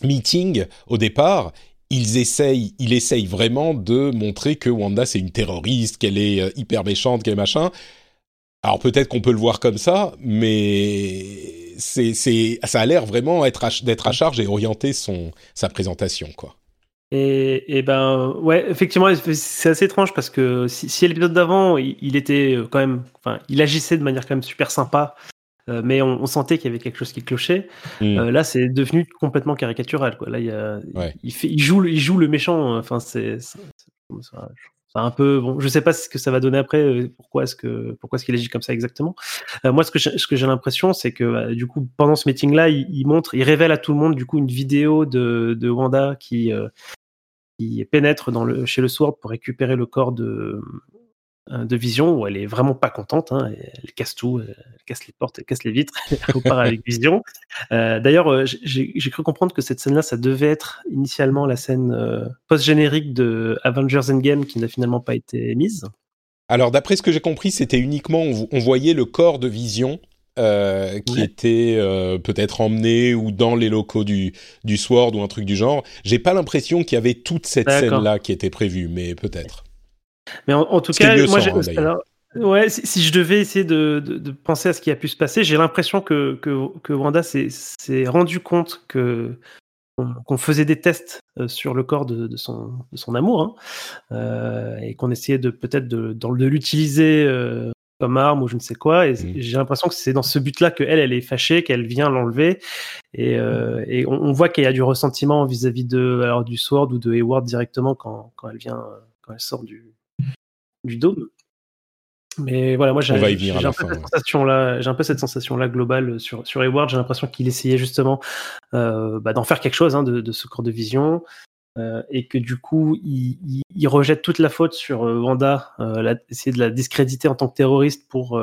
meeting au départ ils essayent, il essaye vraiment de montrer que Wanda c'est une terroriste, qu'elle est euh, hyper méchante, qu'elle est machin. Alors peut-être qu'on peut le voir comme ça, mais c'est, c'est, ça a l'air vraiment être d'être à charge et orienter son sa présentation, quoi. Et, ben ouais, effectivement, c'est assez étrange parce que si, si l'épisode d'avant, il, il, était euh, quand même, enfin, il agissait de manière quand même super sympa euh, mais on, on sentait qu'il y avait quelque chose qui clochait. Mm. Euh, là, c'est devenu complètement caricatural. Quoi. Là, il, y a, ouais. il, fait, il, joue, il joue le méchant. Enfin, c'est un peu bon. Je sais pas ce que ça va donner après. Euh, pourquoi est-ce que pourquoi est-ce qu'il agit comme ça exactement euh, Moi, ce que ce que j'ai l'impression, c'est que bah, du coup, pendant ce meeting-là, il, il, montre, il révèle à tout le monde du coup une vidéo de, de Wanda qui qui pénètre dans le chez le Sword pour récupérer le corps de de Vision où elle est vraiment pas contente. Hein, elle casse tout, elle casse les portes, elle casse les vitres, [LAUGHS] elle repart avec Vision. Euh, D'ailleurs, euh, j'ai cru comprendre que cette scène-là, ça devait être initialement la scène euh, post-générique de Avengers Endgame qui n'a finalement pas été mise. Alors, d'après ce que j'ai compris, c'était uniquement on, on, voyait le corps de Vision. Euh, qui ouais. était euh, peut-être emmené ou dans les locaux du, du Sword ou un truc du genre. J'ai pas l'impression qu'il y avait toute cette scène-là qui était prévue, mais peut-être. Mais en, en tout cas, moi, sans, hein, ouais, si, si, je devais essayer de, de, de, penser à ce qui a pu se passer, j'ai l'impression que, que, que, Wanda s'est rendu compte que qu'on faisait des tests euh, sur le corps de, de son, de son amour hein, euh, et qu'on essayait de peut-être de, de, l'utiliser euh, comme arme ou je ne sais quoi. Et mmh. j'ai l'impression que c'est dans ce but-là que elle, elle est fâchée, qu'elle vient l'enlever. Et, euh, et on, on, voit qu'il y a du ressentiment vis-à-vis -vis de alors du Sword ou de Hayward directement quand, quand elle vient, quand elle sort du, du dôme. Mais voilà, moi j'ai un, peu cette sensation là, j'ai un peu cette sensation là globale sur sur Hayward. J'ai l'impression qu'il essayait justement euh, bah, d'en faire quelque chose hein, de, de, ce corps de vision euh, et que du coup il, il, il, rejette toute la faute sur euh, Wanda, euh, la, essayer de la discréditer en tant que terroriste pour,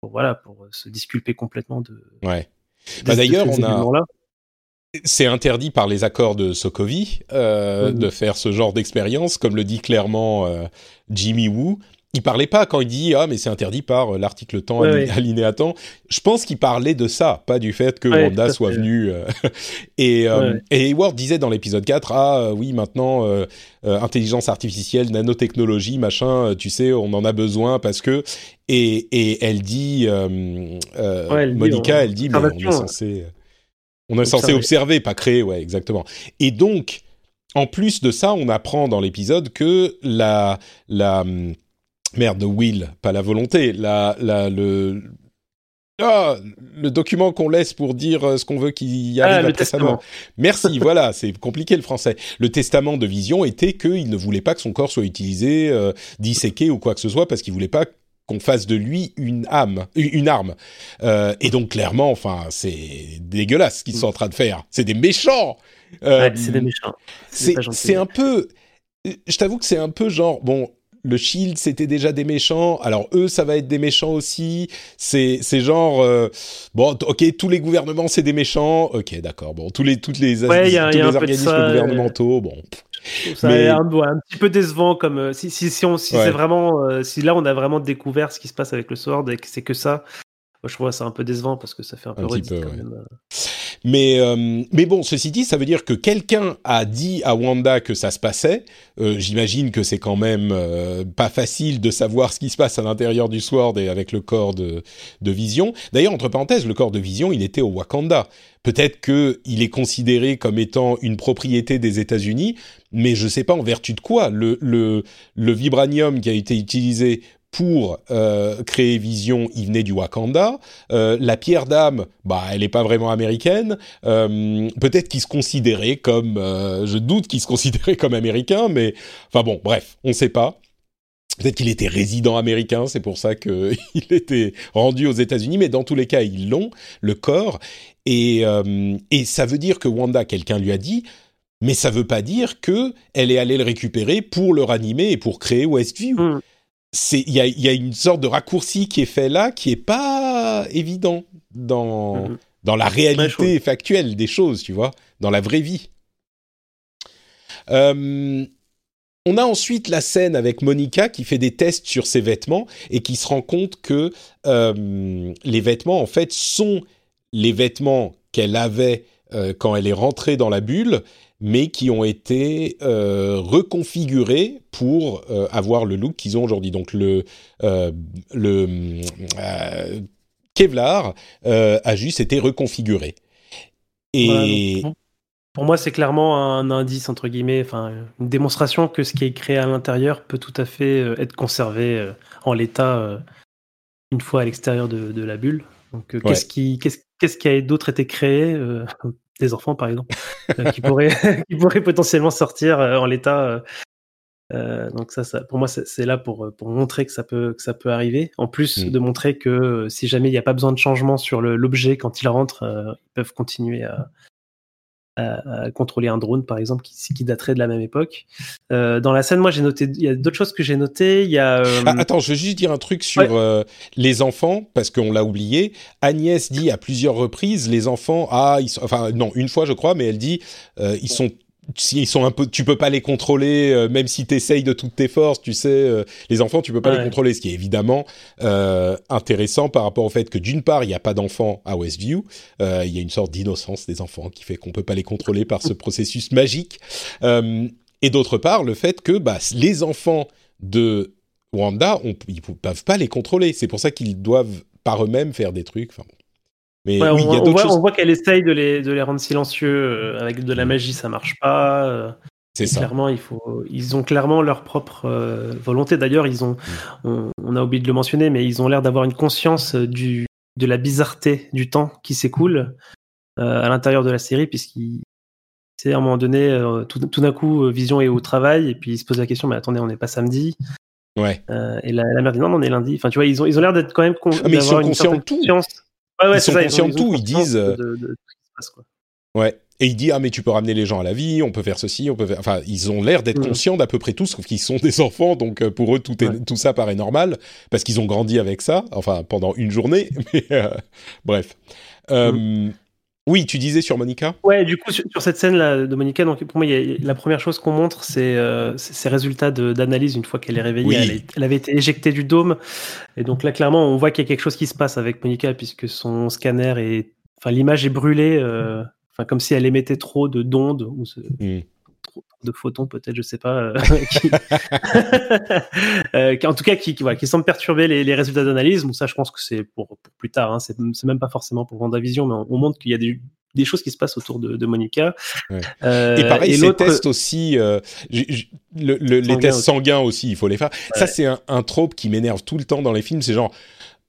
pour voilà pour se disculper complètement de. Ouais. Bah, D'ailleurs, on a c'est interdit par les accords de Sokovie euh, mmh. de faire ce genre d'expérience, comme le dit clairement euh, Jimmy Woo. Il parlait pas quand il dit ah mais c'est interdit par euh, l'article temps ouais, alinéa ouais. temps. Je pense qu'il parlait de ça, pas du fait que ouais, Wanda soit venu. Euh, [LAUGHS] et, euh, et Hayward disait dans l'épisode 4 ah oui maintenant euh, intelligence artificielle, nanotechnologie machin, tu sais on en a besoin parce que et et elle dit Monica dit, elle dit mais on est censé on est observer. censé observer, pas créer, ouais, exactement. Et donc, en plus de ça, on apprend dans l'épisode que la, la, hum, merde, Will, pas la volonté, la, la, le, ah, le document qu'on laisse pour dire euh, ce qu'on veut qu'il y arrive ah, après sa mort. Merci, [LAUGHS] voilà, c'est compliqué le français. Le testament de Vision était qu'il ne voulait pas que son corps soit utilisé, euh, disséqué ou quoi que ce soit, parce qu'il voulait pas qu'on fasse de lui une âme, une arme. Euh, et donc clairement, enfin, c'est dégueulasse ce qu'ils sont en train de faire. C'est des méchants. Euh, ouais, c'est des méchants. C'est un peu. Je t'avoue que c'est un peu genre bon. Le Shield, c'était déjà des méchants. Alors eux, ça va être des méchants aussi. C'est c'est genre euh, bon, ok, tous les gouvernements c'est des méchants. Ok, d'accord. Bon, tous les toutes les ouais, y a, tous y a les organismes ça, gouvernementaux. Bon. Ça mais... un, ouais, un, petit peu décevant comme euh, si si si on si ouais. c'est vraiment euh, si là on a vraiment découvert ce qui se passe avec le Sword et que c'est que ça moi, je trouve ça un peu décevant parce que ça fait un peu peu, quand même. Euh. Mais euh, mais bon, ceci dit, ça veut dire que quelqu'un a dit à Wanda que ça se passait. Euh, J'imagine que c'est quand même euh, pas facile de savoir ce qui se passe à l'intérieur du Sword et avec le corps de de Vision. D'ailleurs, entre parenthèses, le corps de Vision, il était au Wakanda. Peut-être que il est considéré comme étant une propriété des États-Unis, mais je sais pas en vertu de quoi. Le le le vibranium qui a été utilisé pour euh, créer Vision, il venait du Wakanda. Euh, la pierre d'âme, bah, elle n'est pas vraiment américaine. Euh, Peut-être qu'il se considérait comme, je doute qu'il se considérait comme américain, mais enfin bon, bref, on ne sait pas. Peut-être qu'il était résident américain, c'est pour ça qu'il [LAUGHS] était rendu aux États-Unis, mais dans tous les cas, ils l'ont, le corps. Et, ça veut dire que Wanda, quelqu'un lui a dit, mais ça veut pas dire que elle est allée le récupérer pour le ranimer et pour créer Westview. Mm il y a, y a, une sorte de raccourci qui est fait là qui est pas évident dans mhm. dans la réalité factuelle des choses, tu vois, dans la vraie vie. Euh, on a ensuite la scène avec Monica qui fait des tests sur ses vêtements et qui se rend compte que euh, les vêtements en fait sont les vêtements qu'elle avait euh, quand elle est rentrée dans la bulle, mais qui ont été euh, reconfigurés pour euh, avoir le look qu'ils ont aujourd'hui. Donc le, le Kevlar a juste été reconfiguré. Et pour moi, c'est clairement un indice entre guillemets, enfin une démonstration que ce qui est créé à l'intérieur peut tout à fait être conservé en l'état une fois à l'extérieur de, la bulle. Donc, qu'est-ce qui, qu'est-ce qu'est-ce qui a d'autre été créé euh, Des enfants, par exemple, euh, qui, pourraient, [LAUGHS] qui pourraient potentiellement sortir euh, en l'état. donc ça, ça, pour moi, c'est là pour, pour montrer que ça peut, que ça peut arriver. En plus mmh. de montrer que si jamais il n'y a pas besoin de changement sur l'objet quand il rentre, ils peuvent continuer à, à, contrôler un drone, par exemple, qui, qui daterait de la même époque. Euh, dans la scène, moi, j'ai noté, il y a d'autres choses que j'ai notées. Il y a. Euh, ah, attends, je veux juste dire un truc sur euh, les enfants, parce qu'on l'a oublié. Agnès dit à plusieurs reprises, les enfants, ah, ils enfin, non, une fois, je crois, mais elle dit, ils sont ils sont un peu, tu peux pas les contrôler, euh, même si tu essayes de toutes tes forces, tu sais, euh, les enfants, tu peux pas les contrôler, ce qui est évidemment euh, intéressant par rapport au fait que d'une part, il n'y a pas d'enfants à Westview, il y a une sorte d'innocence des enfants qui fait qu'on peut pas les contrôler par ce [LAUGHS] processus magique, et d'autre part, le fait que bah, les enfants de Wanda, on, ils peuvent pas les contrôler, c'est pour ça qu'ils doivent par eux-mêmes faire des trucs. Enfin, mais oui, on, y a on, voit, on, voit, qu'elle essaye de les, de les rendre silencieux euh, avec de la mm. magie, ça marche pas. Euh, c'est ça. Clairement, il faut, ils ont clairement leur propre euh, volonté. D'ailleurs, ils ont, mm. on, a oublié de le mentionner, mais ils ont l'air d'avoir une conscience du, de la bizarreté du temps qui s'écoule à l'intérieur de la série, puisqu'ils c'est à un moment donné, tout, tout d'un coup, Vision est au travail et puis il se pose la question, mais attendez, on n'est pas samedi. Ouais. et la, la mère dit non, on est lundi. Enfin, tu vois, ils ont, ils ont l'air d'être quand même. Con ah, mais ils sont conscients de tout. Conscience ils sont conscients de tout. Ils, disent. Ouais. Et il dit ah mais tu peux ramener les gens à la vie, on peut faire ceci, on peut faire. Enfin, ils ont l'air d'être mm. conscients d'à peu près tout, sauf qu'ils sont [LAUGHS] des enfants, donc euh, pour eux tout est tout ça paraît normal parce qu'ils ont grandi avec ça. Enfin, pendant une journée. [LAUGHS] Mais euh, bref. Euh, mm. Oui, tu disais sur Monica? Ouais, du coup, sur, cette scène-là de Monica, donc pour moi, la première chose qu'on montre, c'est euh, ses résultats d'analyse une fois qu'elle est réveillée. Elle, avait été éjectée du dôme. Et donc là, clairement, on voit qu'il y a quelque chose qui se passe avec Monica, puisque son scanner est. Enfin, l'image est brûlée, euh, enfin, comme si elle émettait trop de d'ondes, ou trop de photons, peut-être, je sais pas. Euh, [LAUGHS] [LAUGHS] [LAUGHS] qui... en tout cas, qui, qui, qui semble perturber les, les résultats d'analyse. Bon, ça, je pense que c'est pour, pour, plus tard. Hein. C'est même pas forcément pour Vendavision, mais on, on montre qu'il y a des, des choses qui se passent autour de, de Monica. Ouais. Euh, et pareil, et ces tests aussi, euh, le, le, les tests aussi. sanguins aussi, il faut les faire. Ouais. Ça, c'est un, un trope qui m'énerve tout le temps dans les films. C'est genre,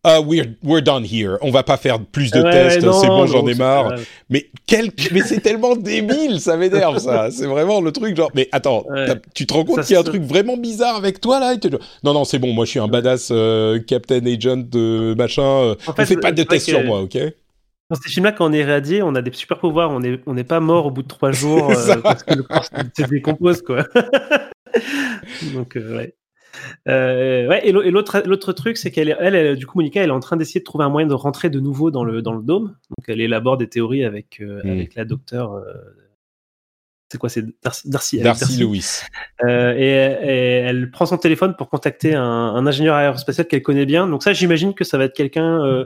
ah, we're, we're done here. On va pas faire plus de ouais, tests. C'est bon, j'en ai marre. Mais quel, mais c'est tellement débile, ça m'énerve, ça. [LAUGHS] C'est vraiment le truc, genre, mais attends, ouais. tu te rends compte qu'il y a un truc vraiment bizarre avec toi, là? Te... Non, non, c'est bon, moi, je suis un badass euh, Captain Agent de machin. Euh, en fait, ne fais pas de tests sur moi, ok? Dans ces films-là, quand on est irradié, on a des super pouvoirs. On n'est on est pas mort au bout de trois [LAUGHS] jours euh, parce que le corps se décompose, quoi. [LAUGHS] Donc, euh, ouais. Euh, ouais, et l'autre, truc, c'est qu'elle, elle, elle, du coup, Monica, elle est en train d'essayer de trouver un moyen de rentrer de nouveau dans le, dans le dôme. Donc, elle élabore des théories avec, euh, mm. avec la docteure. Euh, c'est quoi C'est Darcy, Darcy, Darcy, Lewis. Euh, et, et, elle prend son téléphone pour contacter un, un ingénieur aérospatial qu'elle connaît bien. Donc ça, j'imagine que ça va être quelqu'un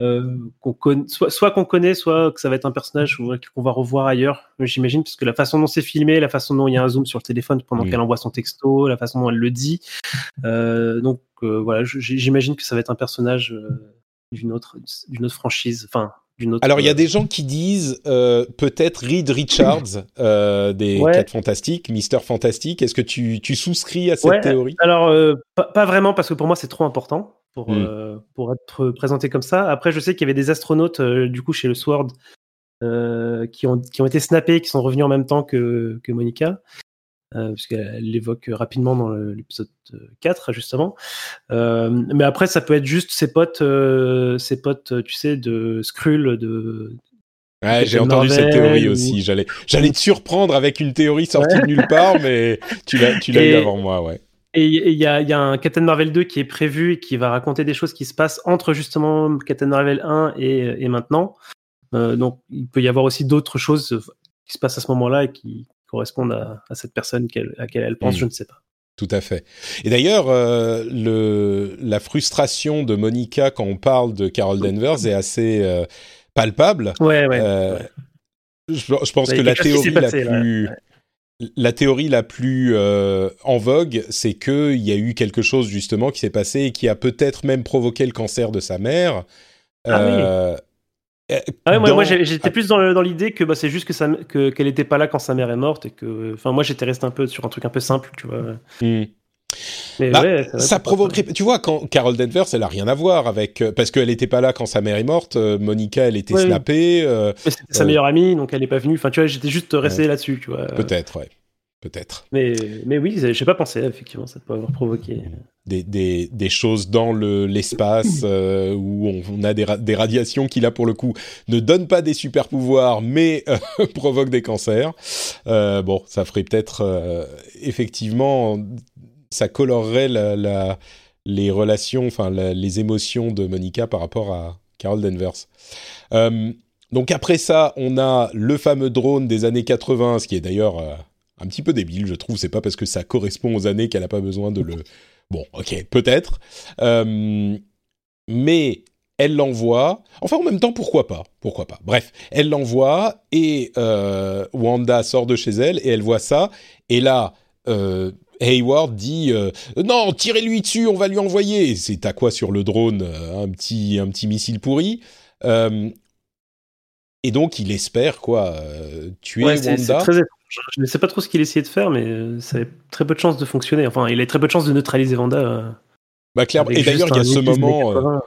qu'on connaît, soit, soit qu'on connaît, soit que ça va être un personnage qu'on va revoir ailleurs, j'imagine, parce que la façon dont c'est filmé, la façon dont il y a un zoom sur le téléphone pendant qu'elle envoie son texto, la façon dont elle le dit. Euh, donc euh, voilà, j'imagine que ça va être un personnage euh, d'une autre, d'une autre franchise, enfin. Autre, Alors il y a des gens qui disent euh, peut-être Reed Richards des ouais. 4 Fantastiques, Mister Fantastique. Est-ce que tu, tu souscris à cette ouais, théorie? Alors pas, pas, vraiment parce que pour moi c'est trop important pour, mmh. euh, pour être présenté comme ça. Après, je sais qu'il y avait des astronautes, euh, du coup, chez le Sword, euh, qui, ont, qui ont été snappés, qui sont revenus en même temps que, que Monica. Euh, puisqu'elle l'évoque rapidement dans l'épisode 4 justement. Euh, mais après ça peut être juste ses potes, euh, ses potes, tu sais, de Skrull, de. Ouais, j'ai entendu cette théorie ou... aussi. J'allais, j'allais te surprendre avec une théorie sortie ouais. de nulle part, mais tu l'as, tu l'as eu avant moi, ouais. Et il y a, y a, un Captain Marvel 2 qui est prévu et qui va raconter des choses qui se passent entre justement Captain Marvel 1 et, et maintenant. Euh, donc il peut y avoir aussi d'autres choses qui se passent à ce moment-là et qui correspondent à, à cette personne à laquelle elle pense, mm. je ne sais pas. Tout à fait. Et d'ailleurs, euh, la frustration de Monica quand on parle de Carol Danvers est assez euh, palpable. Ouais, ouais. Euh, je, je, pense que la théorie la plus la théorie la plus euh, en vogue, c'est que il y a eu quelque chose justement qui s'est passé et qui a peut-être même provoqué le cancer de sa mère. Ah euh, euh, ah moi, moi j'étais plus dans, l'idée que bah, c'est juste que qu'elle n'était pas là quand sa mère est morte et que, enfin, moi j'étais resté un peu sur un truc un peu simple, tu vois. Hmm. Mais bah, ouais, ça provoquerait. Tu vois, quand Carol Danvers, elle a rien à voir avec euh, parce qu'elle n'était pas là quand sa mère est morte. Euh, Monica, elle était snappée. Euh, c'était sa meilleure amie, donc elle n'est pas venue. Enfin, tu vois, j'étais juste resté là-dessus, tu vois. Peut-être, ouais. Peut-être. Mais, mais oui, j'ai pas pensé, effectivement, ça peut avoir provoqué. Des, des, des choses dans l'espace où on, a des, des, radiations qui, là, pour le coup, ne donnent pas des super pouvoirs, mais [LAUGHS] provoquent des cancers. bon, ça ferait peut-être effectivement ça colorerait les relations, enfin les émotions de Monica par rapport à Carol Danvers. Euh, donc après ça, on a le fameux drone des années 80, ce qui est d'ailleurs euh, un petit peu débile, je trouve. C'est pas parce que ça correspond aux années qu'elle n'a pas besoin de le. Bon, ok, peut-être. Euh, mais elle l'envoie. Enfin, en même temps, pourquoi pas Pourquoi pas Bref, elle l'envoie et Wanda sort de chez elle et elle voit ça. Et là, Hayward dit euh, non, tirez-lui dessus, on va lui envoyer. C'est à quoi sur le drone euh, un petit un petit missile pourri. Euh, et donc il espère quoi tuer Wanda. Très... Je ne sais pas trop ce qu'il essayait de faire, mais ça a très peu de chances de fonctionner. Enfin, il a très peu de chances de neutraliser Wanda. Bah clairement. Et d'ailleurs, il y a ce moment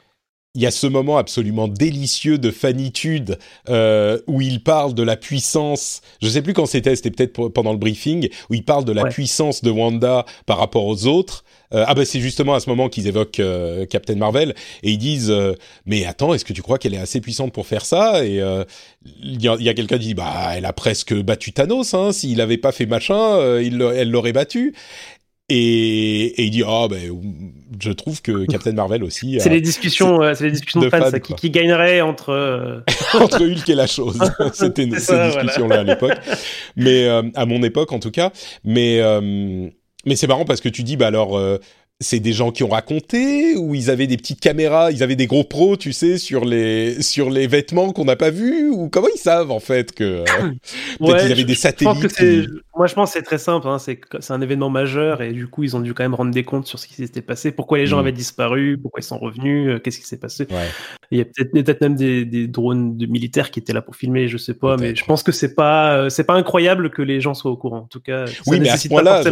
il y a ce moment absolument délicieux de fanitude euh, où il parle de la puissance. Je sais plus quand c'était, c'était peut-être pendant le briefing où il parle de la puissance de Wanda par rapport aux autres. Euh, ah ben c'est justement à ce moment qu'ils évoquent euh, Captain Marvel et ils disent euh, mais attends est-ce que tu crois qu'elle est assez puissante pour faire ça? Et il y a, a quelqu'un qui dit bah elle a presque battu Thanos hein s'il avait pas fait machin il, elle l'aurait battu et, il dit oh ben je trouve que Captain Marvel aussi. C'est les discussions, [LAUGHS] c'est les discussions de, fans, qui, gagnerait entre euh, [LAUGHS] entre Hulk et la chose. [LAUGHS] C'était ces discussions-là à l'époque, mais euh, à mon époque en tout cas. Mais euh, mais c'est marrant parce que tu dis bah alors c'est des gens qui ont raconté ou ils avaient des petites caméras, ils avaient des gros pros, tu sais, sur les sur les vêtements qu'on n'a pas vus ou comment ils savent en fait que [COUGHS] peut-être ils avaient des satellites. Moi, je pense que c'est très simple. Hein, c'est c'est un événement majeur et du coup, ils ont dû quand même rendre des comptes sur ce qui s'était passé, pourquoi les gens mm. avaient disparu, pourquoi ils sont revenus, euh, qu'est-ce qui s'est passé? Il y a peut-être peut même des, des, drones de militaires qui étaient là pour filmer, je sais pas, mais je pense que c'est pas euh, c'est pas incroyable que les gens soient au courant. En tout cas, ça oui, mais à ce point-là,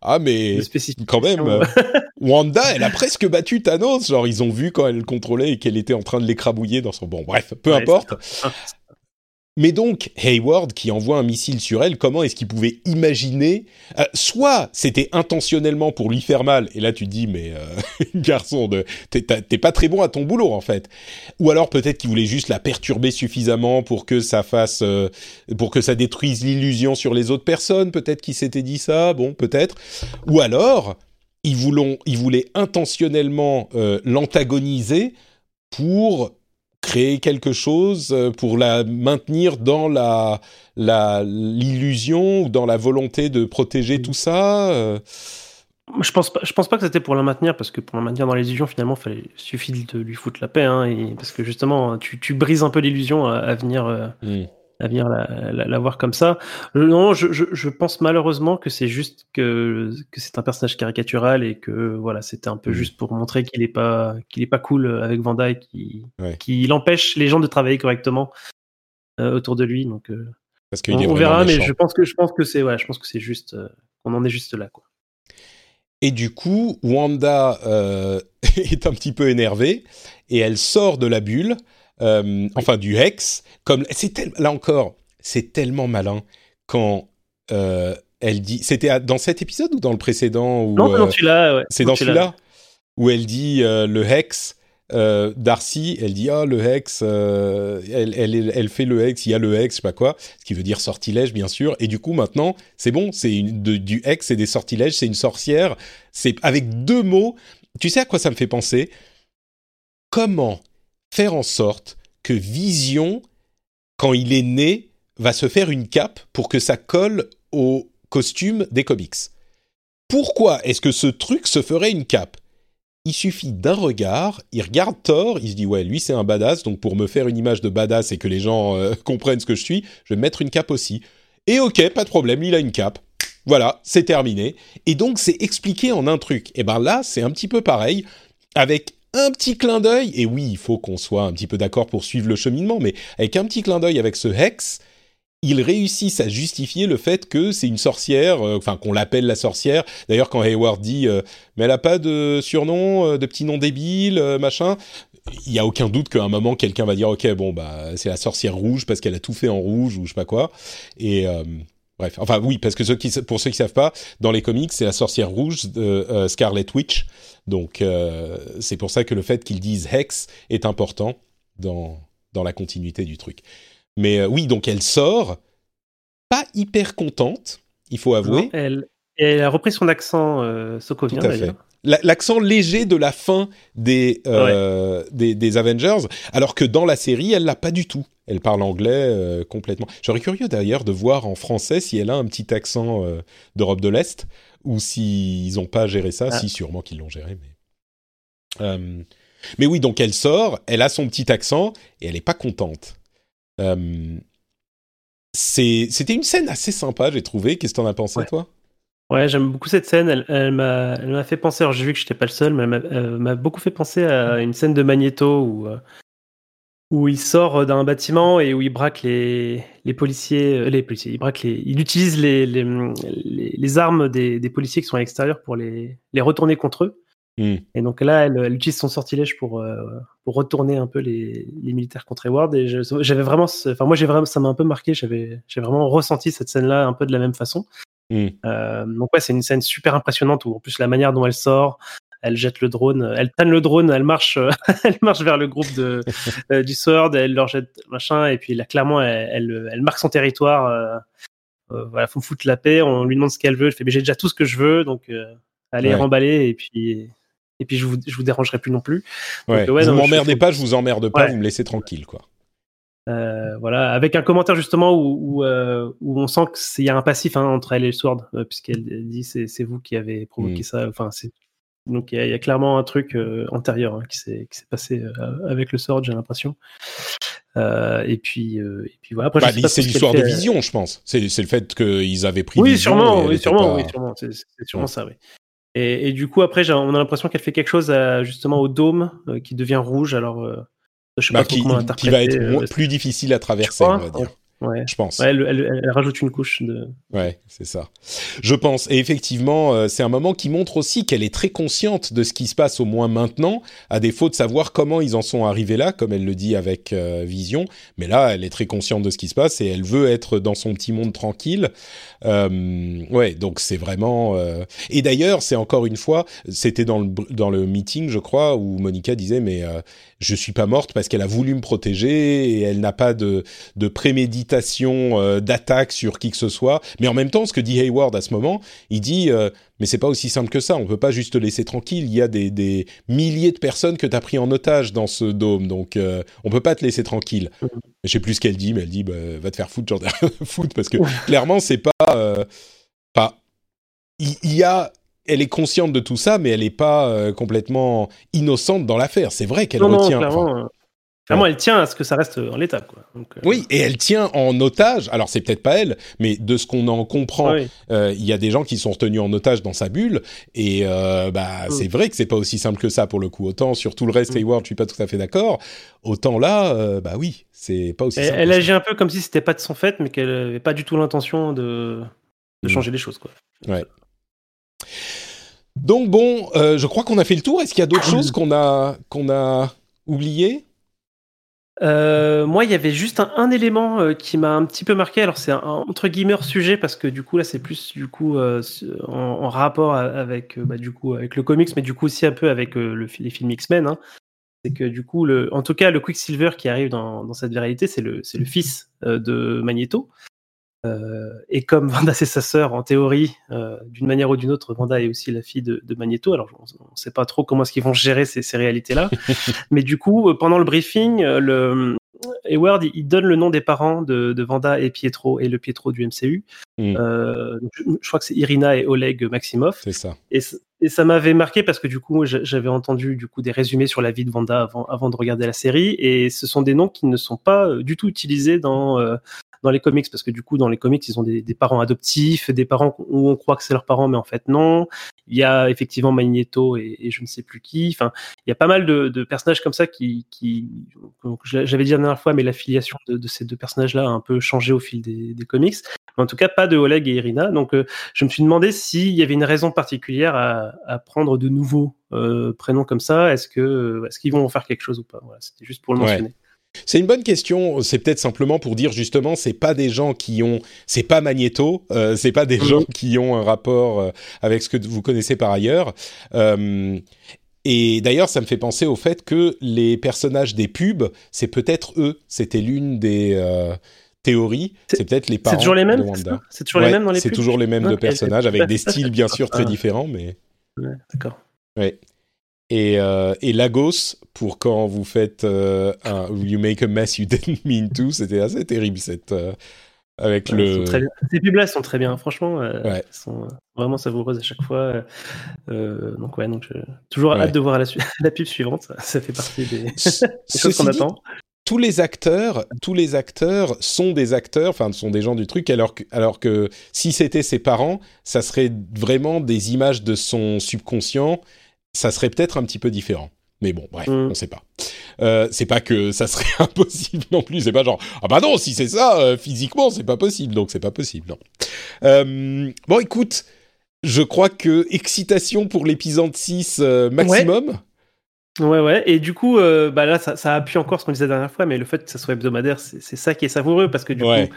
ah mais quand même. [LAUGHS] Wanda, elle a presque battu Thanos. Genre, ils ont vu quand elle contrôlait et qu'elle était en train de l'écrabouiller dans son. Bon, bref, peu importe. Mais donc, Hayward, qui envoie un missile sur elle, comment est-ce qu'il pouvait imaginer euh, Soit c'était intentionnellement pour lui faire mal, et là tu te dis, mais euh, [LAUGHS] garçon, t'es pas très bon à ton boulot en fait. Ou alors peut-être qu'il voulait juste la perturber suffisamment pour que ça fasse, euh, pour que ça détruise l'illusion sur les autres personnes. Peut-être qu'il s'était dit ça, bon, peut-être. Ou alors, ils, voulaient, ils voulaient intentionnellement euh, l'antagoniser pour créer quelque chose, euh, pour la maintenir dans la l'illusion ou dans la volonté de protéger tout ça. Euh? Je pense pas, je pense pas que c'était pour la maintenir parce que pour la maintenir dans l'illusion finalement, il suffit de lui foutre la paix, hein, et, parce que justement tu, tu brises un peu l'illusion à, venir. Hmm à venir la, la, voir comme ça. Euh, non, je, je, je pense malheureusement que c'est juste que, que c'est un personnage caricatural et que voilà, c'était un peu mm. juste pour montrer qu'il est pas qu'il est pas cool avec Vanda et qui qui empêche les gens de travailler correctement euh, autour de lui. Donc euh, Parce on, on verra, mais je pense que je pense que c'est ouais, je pense que c'est juste qu'on en est juste là quoi. Et du coup, Wanda [LAUGHS] est un petit peu énervée et elle sort de la bulle euh, enfin du hex, comme c'est là encore, c'est tellement malin quand euh, elle dit, c'était dans cet épisode ou dans le précédent Non, dans euh, celui-là. C'est dans celui-là où elle dit le hex. euh, Darcy, elle dit ah le hex, euh, elle, elle, elle, fait le hex, il y a le hex, je sais pas quoi, ce qui veut dire sortilège bien sûr. Et du coup maintenant c'est bon, c'est du hex et des sortilèges, c'est une sorcière. C'est avec deux mots. Tu sais à quoi ça me fait penser? Comment faire en sorte que Vision, quand il est né, va se faire une cape pour que ça colle au costume des comics. Pourquoi est-ce que ce truc se ferait une cape? Il suffit d'un regard, il regarde Thor, il se dit ouais, lui c'est un badass, donc pour me faire une image de badass et que les gens euh, [LAUGHS] comprennent ce que je suis, je vais mettre une cape aussi. Et ok, pas de problème, il a une cape. Voilà, c'est terminé. Et donc c'est expliqué en un truc. Et ben là, c'est un petit peu pareil, avec un petit clin d'œil, et oui, il faut qu'on soit un petit peu d'accord pour suivre le cheminement, mais avec un petit clin d'œil avec ce Hex, ils réussissent à justifier le fait que c'est une sorcière, euh, enfin qu'on l'appelle la sorcière. D'ailleurs, quand Hayward dit euh, mais elle a pas de surnom, euh, de petit nom débile, machin, il y a aucun doute qu'à un moment quelqu'un va dire ok bon bah c'est la sorcière rouge parce qu'elle a tout fait en rouge ou je sais pas quoi. Et bref, enfin oui parce que ceux qui, pour ceux qui savent pas, dans les comics c'est la sorcière rouge de Scarlet Witch. Donc c'est pour ça que le fait qu'ils disent Hex est important dans dans la continuité du truc. Mais euh, oui, donc elle sort, pas hyper contente, il faut avouer. elle, elle, a repris son accent euh, sokovien d'ailleurs. L'accent léger de la fin des, euh, des, Avengers, alors que dans la série, elle l'a pas du tout. Elle parle anglais euh, complètement. J'aurais curieux d'ailleurs de voir en français si elle a un petit accent d'Europe de l'Est ou s'ils n'ont pas géré ça. Ah. Si, sûrement qu'ils l'ont géré. Mais... mais oui, donc elle sort, elle a son petit accent et elle n'est pas contente. Euh, c'était une scène assez sympa, j'ai trouvé. Qu'est-ce que t'en as pensé, toi? Ouais, j'aime beaucoup cette scène. Elle, elle m'a fait penser, alors j'ai vu que je n'étais pas le seul, mais elle m'a beaucoup fait penser à une scène de Magneto où, euh, où il sort d'un bâtiment et où il braque les, les policiers, euh, les policiers, il braque les, il utilise les, les, les armes des, des, policiers qui sont à l'extérieur pour les, les retourner contre eux. Hmm. Et donc là, elle, utilise son sortilège pour, euh, pour retourner un peu les, les militaires contre Edward. Et j'avais vraiment, enfin moi j'ai vraiment, ça m'a un peu marqué. J'avais, j'ai vraiment ressenti cette scène-là un peu de la même façon. Hmm. Euh, donc ouais, c'est une scène super impressionnante où en plus la manière dont elle sort, elle jette le drone, elle tanne le drone, elle marche, [LAUGHS] elle marche vers le groupe de, [LAUGHS] euh, du Sword, elle leur jette machin, et puis là clairement elle, elle, marque son territoire. voilà, faut me foutre la paix. On lui demande ce qu'elle veut. Elle fait, mais j'ai déjà tout ce que je veux, donc allez remballer et puis et puis je vous, je vous dérangerai plus non plus. Ouais. Vous m'emmerdez pas, je vous emmerde pas, vous me laissez tranquille, quoi. Euh, voilà, avec un commentaire justement où, où, euh, où on sent qu'il y a un passif hein, entre elle et le Sword, euh, puisqu'elle dit c'est, vous qui avez provoqué mm. ça. Enfin, c'est donc il y, y, a clairement un truc euh, antérieur hein, qui, s'est, passé euh, avec le Sword, j'ai l'impression. et puis et puis voilà. Après, bah, c'est l'histoire de vision, je pense. C'est, le fait qu'ils avaient pris. Oui, sûrement, oui, sûrement, oui, sûrement, c'est, sûrement ça, oui. Et, du coup, après, on a l'impression qu'elle fait quelque chose justement au dôme qui devient rouge. Alors, je sais bah, pas qui, comment qui va être euh, plus difficile à traverser, on va dire. Ouais. Je pense. Ouais, elle, elle, elle, rajoute une couche de. Ouais, c'est ça. Je pense. Et effectivement, euh, c'est un moment qui montre aussi qu'elle est très consciente de ce qui se passe au moins maintenant, à défaut de savoir comment ils en sont arrivés là, comme elle le dit avec euh, Vision. Mais là, elle est très consciente de ce qui se passe et elle veut être dans son petit monde tranquille. Euh, ouais, donc c'est vraiment. Euh, et d'ailleurs, c'est encore une fois, c'était dans le dans le meeting, je crois, où Monica disait mais je suis pas morte parce qu'elle a voulu me protéger et elle n'a pas de, de préméditation euh, d'attaque sur qui que ce soit. Mais en même temps, ce que dit Hayward à ce moment, il dit euh, mais c'est pas aussi simple que ça. On peut pas juste te laisser tranquille. Il y a des, des milliers de personnes que tu as pris en otage dans ce dôme, donc euh, on peut pas te laisser tranquille. Je sais plus ce qu'elle dit, mais elle dit bah, va te faire foutre, genre foutre parce que clairement c'est pas euh, pas il y, a elle est consciente de tout ça, mais elle n'est pas euh, complètement innocente dans l'affaire. C'est vrai qu'elle retient. Clairement, elle tient à ce que ça reste en l'état. Euh, oui, et elle tient en otage. Alors, c'est peut-être pas elle, mais de ce qu'on en comprend, euh, il y a des gens qui sont retenus en otage dans sa bulle. Et bah, mm. c'est vrai que c'est pas aussi simple que ça pour le coup. Autant sur tout le reste, mm. Hayward, je suis pas tout à fait d'accord. Autant là, bah oui, c'est pas aussi simple. Elle agit un peu comme si c'était pas de son fait, mais qu'elle avait pas du tout l'intention de, de mm. changer les choses, quoi. Ouais. Donc bon, euh, je crois qu'on a fait le tour. Est-ce qu'il y a d'autres choses qu'on a qu'on a oublié euh, moi, il y avait juste un, élément euh, qui m'a un petit peu marqué. Alors, c'est un, entre guillemets sujet parce que du coup là, c'est plus du coup en, rapport avec bah, du coup avec le comics, mais du coup aussi un peu avec le, les films X-Men. Hein. c'est que du coup, le, en tout cas, le Quicksilver qui arrive dans, dans cette réalité, c'est le, le fils euh, de Magneto. Euh, et comme [LAUGHS] Vanda c'est sa sœur, en théorie, euh, d'une manière ou d'une autre, Vanda est aussi la fille de, de Magneto. Alors on ne sait pas trop comment est-ce qu'ils vont gérer ces, ces réalités-là. [LAUGHS] Mais du coup, euh, pendant le briefing, le Hayward il, donne le nom des parents de, de Vanda et Pietro et le Pietro du MCU. Mm. Euh, je, je crois que c'est Irina et Oleg Maximov. C'est ça. Et, ça m'avait marqué parce que du coup, j'a- j'avais entendu du coup des résumés sur la vie de Vanda avant, avant de regarder la série, et ce sont des noms qui ne sont pas du tout utilisés dans dans les comics parce que du coup, dans les comics, ils ont des, des parents adoptifs, des parents où on croit que c'est leurs parents, mais en fait non. Il y a effectivement Magneto et, et je ne sais plus qui. Enfin, il y a pas mal de, de personnages comme ça qui, qui j'avais dit la dernière fois, mais l'affiliation de, de ces deux personnages-là a un peu changé au fil des, des comics. Mais en tout cas, pas de Oleg et Irina. Donc, euh, je me suis demandé s'il y avait une raison particulière à, à prendre de nouveaux euh, prénoms comme ça. Est-ce que est-ce qu'ils vont en faire quelque chose ou pas? Voilà, c'était juste pour le Ouais. C'est une bonne question. C'est peut-être simplement pour dire justement, c'est pas des gens qui ont, c'est pas Magneto, euh, c'est pas des Mhm. gens qui ont un rapport euh, avec ce que vous connaissez par ailleurs. Euh, et d'ailleurs, ça me fait penser au fait que les personnages des pubs, c'est peut-être eux. C'était l'une des euh, théories. C'est- C'est peut-être les parents C'est toujours les mêmes c'est C'est toujours Ouais, les mêmes dans les C'est pubs toujours les mêmes de personnages c'est- avec des [LAUGHS] styles c'est- bien sûr très différents, mais Ouais, D'accord. ouais. Et, euh, et Lagos, pour quand vous faites euh, un You make a mess you didn't mean to, c'était assez terrible cette euh, avec Ouais, le. Ces pubs-là sont très bien. Franchement, Ouais. elles sont vraiment savoureuses à chaque fois. Donc ouais, donc toujours Ouais. hâte de voir la, [LAUGHS] la pub suivante. Ça, fait partie des, [LAUGHS] des choses qu'on attend. tous les acteurs, tous les acteurs sont des acteurs, enfin sont des gens du truc, alors que, alors que si c'était ses parents, ça serait vraiment des images de son subconscient, ça serait peut-être un petit peu différent. Mais bon, bref, Mm. on sait pas. Euh, c'est pas que ça serait [LAUGHS] impossible non plus. C'est pas genre ah bah non, si c'est ça euh, physiquement, c'est pas possible. Donc c'est pas possible. Non. Euh, bon, écoute, je crois que excitation pour l'épisode 6 euh, maximum. Ouais, ouais. Et du coup, euh, bah là, ça, ça appuie encore ce qu'on disait la dernière fois, mais le fait que ça soit hebdomadaire, c'est c'est ça qui est savoureux parce que du Ouais. coup,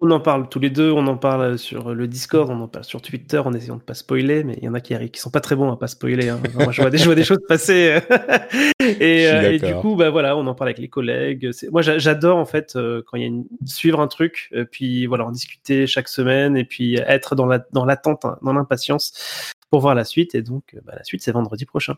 on en parle tous les deux, on en parle sur le Discord, on en parle sur Twitter, en essayant de pas spoiler, mais il y en a qui, arrivent- qui sont pas très bons à pas spoiler. Hein. Moi, je vois des, je vois des choses passer. [LAUGHS] et, euh, et du coup, bah voilà, on en parle avec les collègues. C'est- Moi, j'a- j'adore en fait euh, quand il y a une... suivre un truc, euh, puis voilà, en discuter chaque semaine, et puis être dans la dans l'attente, hein, dans l'impatience pour voir la suite. Et donc, bah, la suite, c'est vendredi prochain.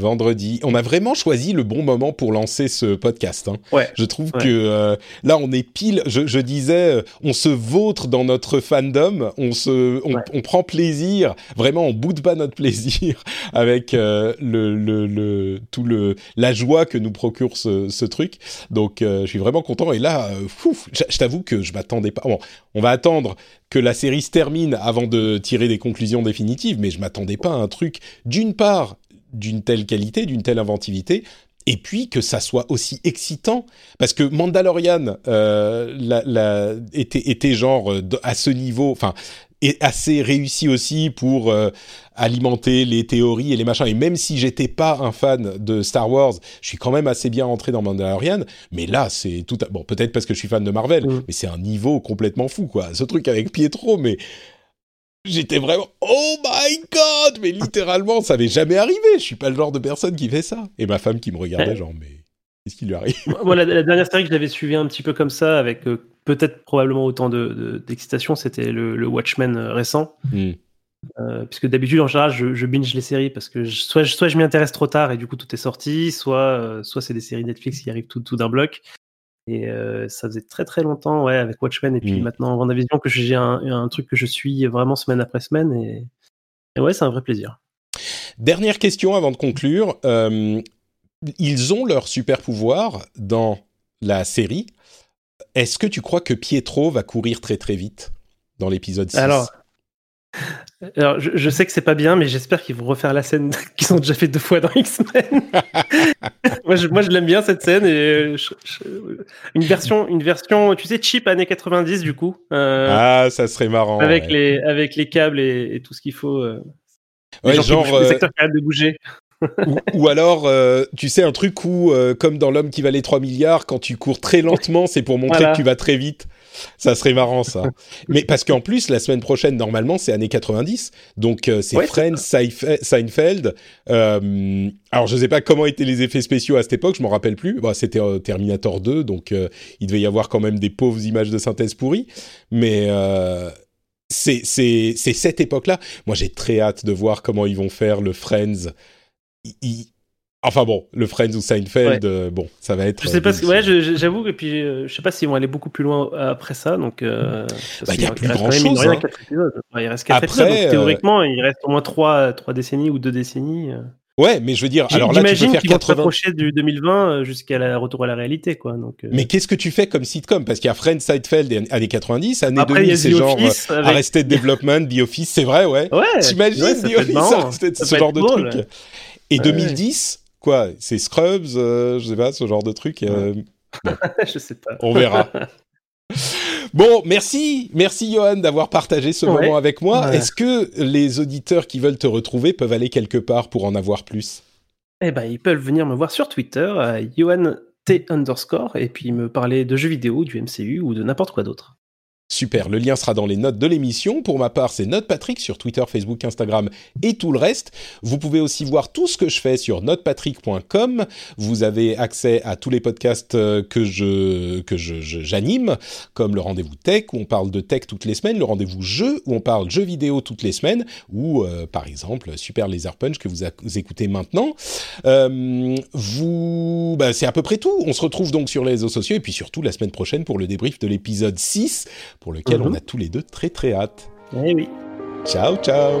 Vendredi. On a vraiment choisi le bon moment pour lancer ce podcast. Hein. Ouais. Je trouve Ouais. que euh, là, on est pile. Je, je disais, euh, on se vautre dans notre fandom. On se, on, Ouais. on prend plaisir. Vraiment, on boude pas notre [LAUGHS] plaisir avec euh, le, le, le, tout le, la joie que nous procure ce, ce truc. Donc, euh, je suis vraiment content. Et là, fouf, je, je t'avoue que je m'attendais pas. Bon, on va attendre que la série se termine avant de tirer des conclusions définitives, mais je m'attendais pas à un truc d'une part d'une telle qualité, d'une telle inventivité, et puis que ça soit aussi excitant, parce que Mandalorian euh, la, la, était, était genre euh, à ce niveau, enfin, est assez réussi aussi pour euh, alimenter les théories et les machins. Et même si j'étais pas un fan de Star Wars, je suis quand même assez bien rentré dans Mandalorian. Mais là, c'est tout. À... Bon, peut-être parce que je suis fan de Marvel, Mm. mais c'est un niveau complètement fou, quoi. Ce truc avec Pietro, mais j'étais vraiment oh my god, mais littéralement, ça m'est jamais arrivé. Je suis pas le genre de personne qui fait ça. Et ma femme qui me regardait, Ouais. genre, mais qu'est-ce qui lui arrive? [LAUGHS] Moi, la, la dernière série que j'avais suivie un petit peu comme ça, avec euh, peut-être probablement autant de- de- d'excitation, c'était le, le Watchmen euh, récent. Hmm. Euh, puisque d'habitude, en général, je, je binge les séries parce que je- soit, je- soit je m'y intéresse trop tard et du coup tout est sorti, soit, euh, soit c'est des séries Netflix qui arrivent tout, tout d'un bloc. Et euh, ça faisait très très longtemps, ouais, avec Watchmen et puis Mm. maintenant Vendavision que j'ai un, un truc que je suis vraiment semaine après semaine et, et ouais, c'est un vrai plaisir. Dernière question avant de conclure. Euh, ils ont leur super pouvoir dans la série. Est-ce que tu crois que Pietro va courir très très vite dans l'épisode 6 Alors, alors je, je sais que c'est pas bien, mais j'espère qu'ils vont refaire la scène [LAUGHS] qu'ils ont déjà fait deux fois dans X-Men. [LAUGHS] moi, je, moi, je l'aime bien cette scène et euh, je- une version, une version, tu sais, cheap années 90 du coup, euh, Ah, ça serait marrant. avec ouais. les avec les câbles et, et tout ce qu'il faut. euh, Ouais, genre, bougent, euh, de bouger. [LAUGHS] ou, alors, euh, tu sais, un truc où, euh, comme dans L'homme qui valait 3 milliards, quand tu cours très lentement, c'est pour montrer que tu vas très vite. Ça serait marrant, ça. [LAUGHS] Mais parce qu'en plus, la semaine prochaine, normalement, c'est années 90. Donc, euh, c'est Friends, Seinfeld. Euh, alors, je ne sais pas comment étaient les effets spéciaux à cette époque, je m'en rappelle plus. Bah, c'était Terminator 2, donc il devait y avoir quand même des pauvres images de synthèse pourries. Mais c'est cette époque-là. Moi, j'ai très hâte de voir comment ils vont faire le Friends. Enfin bon, le Friends ou Seinfeld, euh, bon, ça va être. Je sais pas, euh, ouais, j'avoue, et puis euh, je sais pas s'ils vont aller beaucoup plus loin après ça, donc. bah, il y a plus grand chose. Hein. il reste 4 épisodes, donc, théoriquement, il reste au moins 3, 3 décennies ou 2 décennies. Ouais, mais je veux dire, alors là, tu peux faire 80. Vont du 2020 jusqu'à la retour à la réalité, quoi. Donc. Mais qu'est-ce que tu fais comme sitcom? Parce qu'il y a Friends, Seinfeld et années 90, années 2000, c'est genre avec... Arrested [LAUGHS] Development, The Office, c'est vrai, ouais. Ouais. T'imagines ouais, The Office, Arrested, ce genre de truc. Et 2010 quoi C'est Scrubs, euh, je sais pas, ce genre de truc. Euh, [LAUGHS] je sais pas. On verra. [LAUGHS] Bon, merci, merci Johan d'avoir partagé ce moment avec moi. Est-ce que les auditeurs qui veulent te retrouver peuvent aller quelque part pour en avoir plus? Eh ben, ils peuvent venir me voir sur Twitter, Johan T underscore, et puis me parler de jeux vidéo, du MCU ou de n'importe quoi d'autre. Super, le lien sera dans les notes de l'émission. Pour ma part, c'est Note Patrick sur Twitter, Facebook, Instagram et tout le reste. Vous pouvez aussi voir tout ce que je fais sur notepatrick.com. Vous avez accès à tous les podcasts euh, que je que je, j'anime, comme le rendez-vous tech où on parle de tech toutes les semaines, le rendez-vous jeu où on parle jeux vidéo toutes les semaines, ou euh, par exemple Super Laser Punch que vous, écoutez maintenant. Euh, vous, bah, c'est à peu près tout. On se retrouve donc sur les réseaux sociaux et puis surtout la semaine prochaine pour le débrief de l'épisode 6 pour lequel on mhm. a tous les deux très très hâte. Eh oui. Ciao, ciao.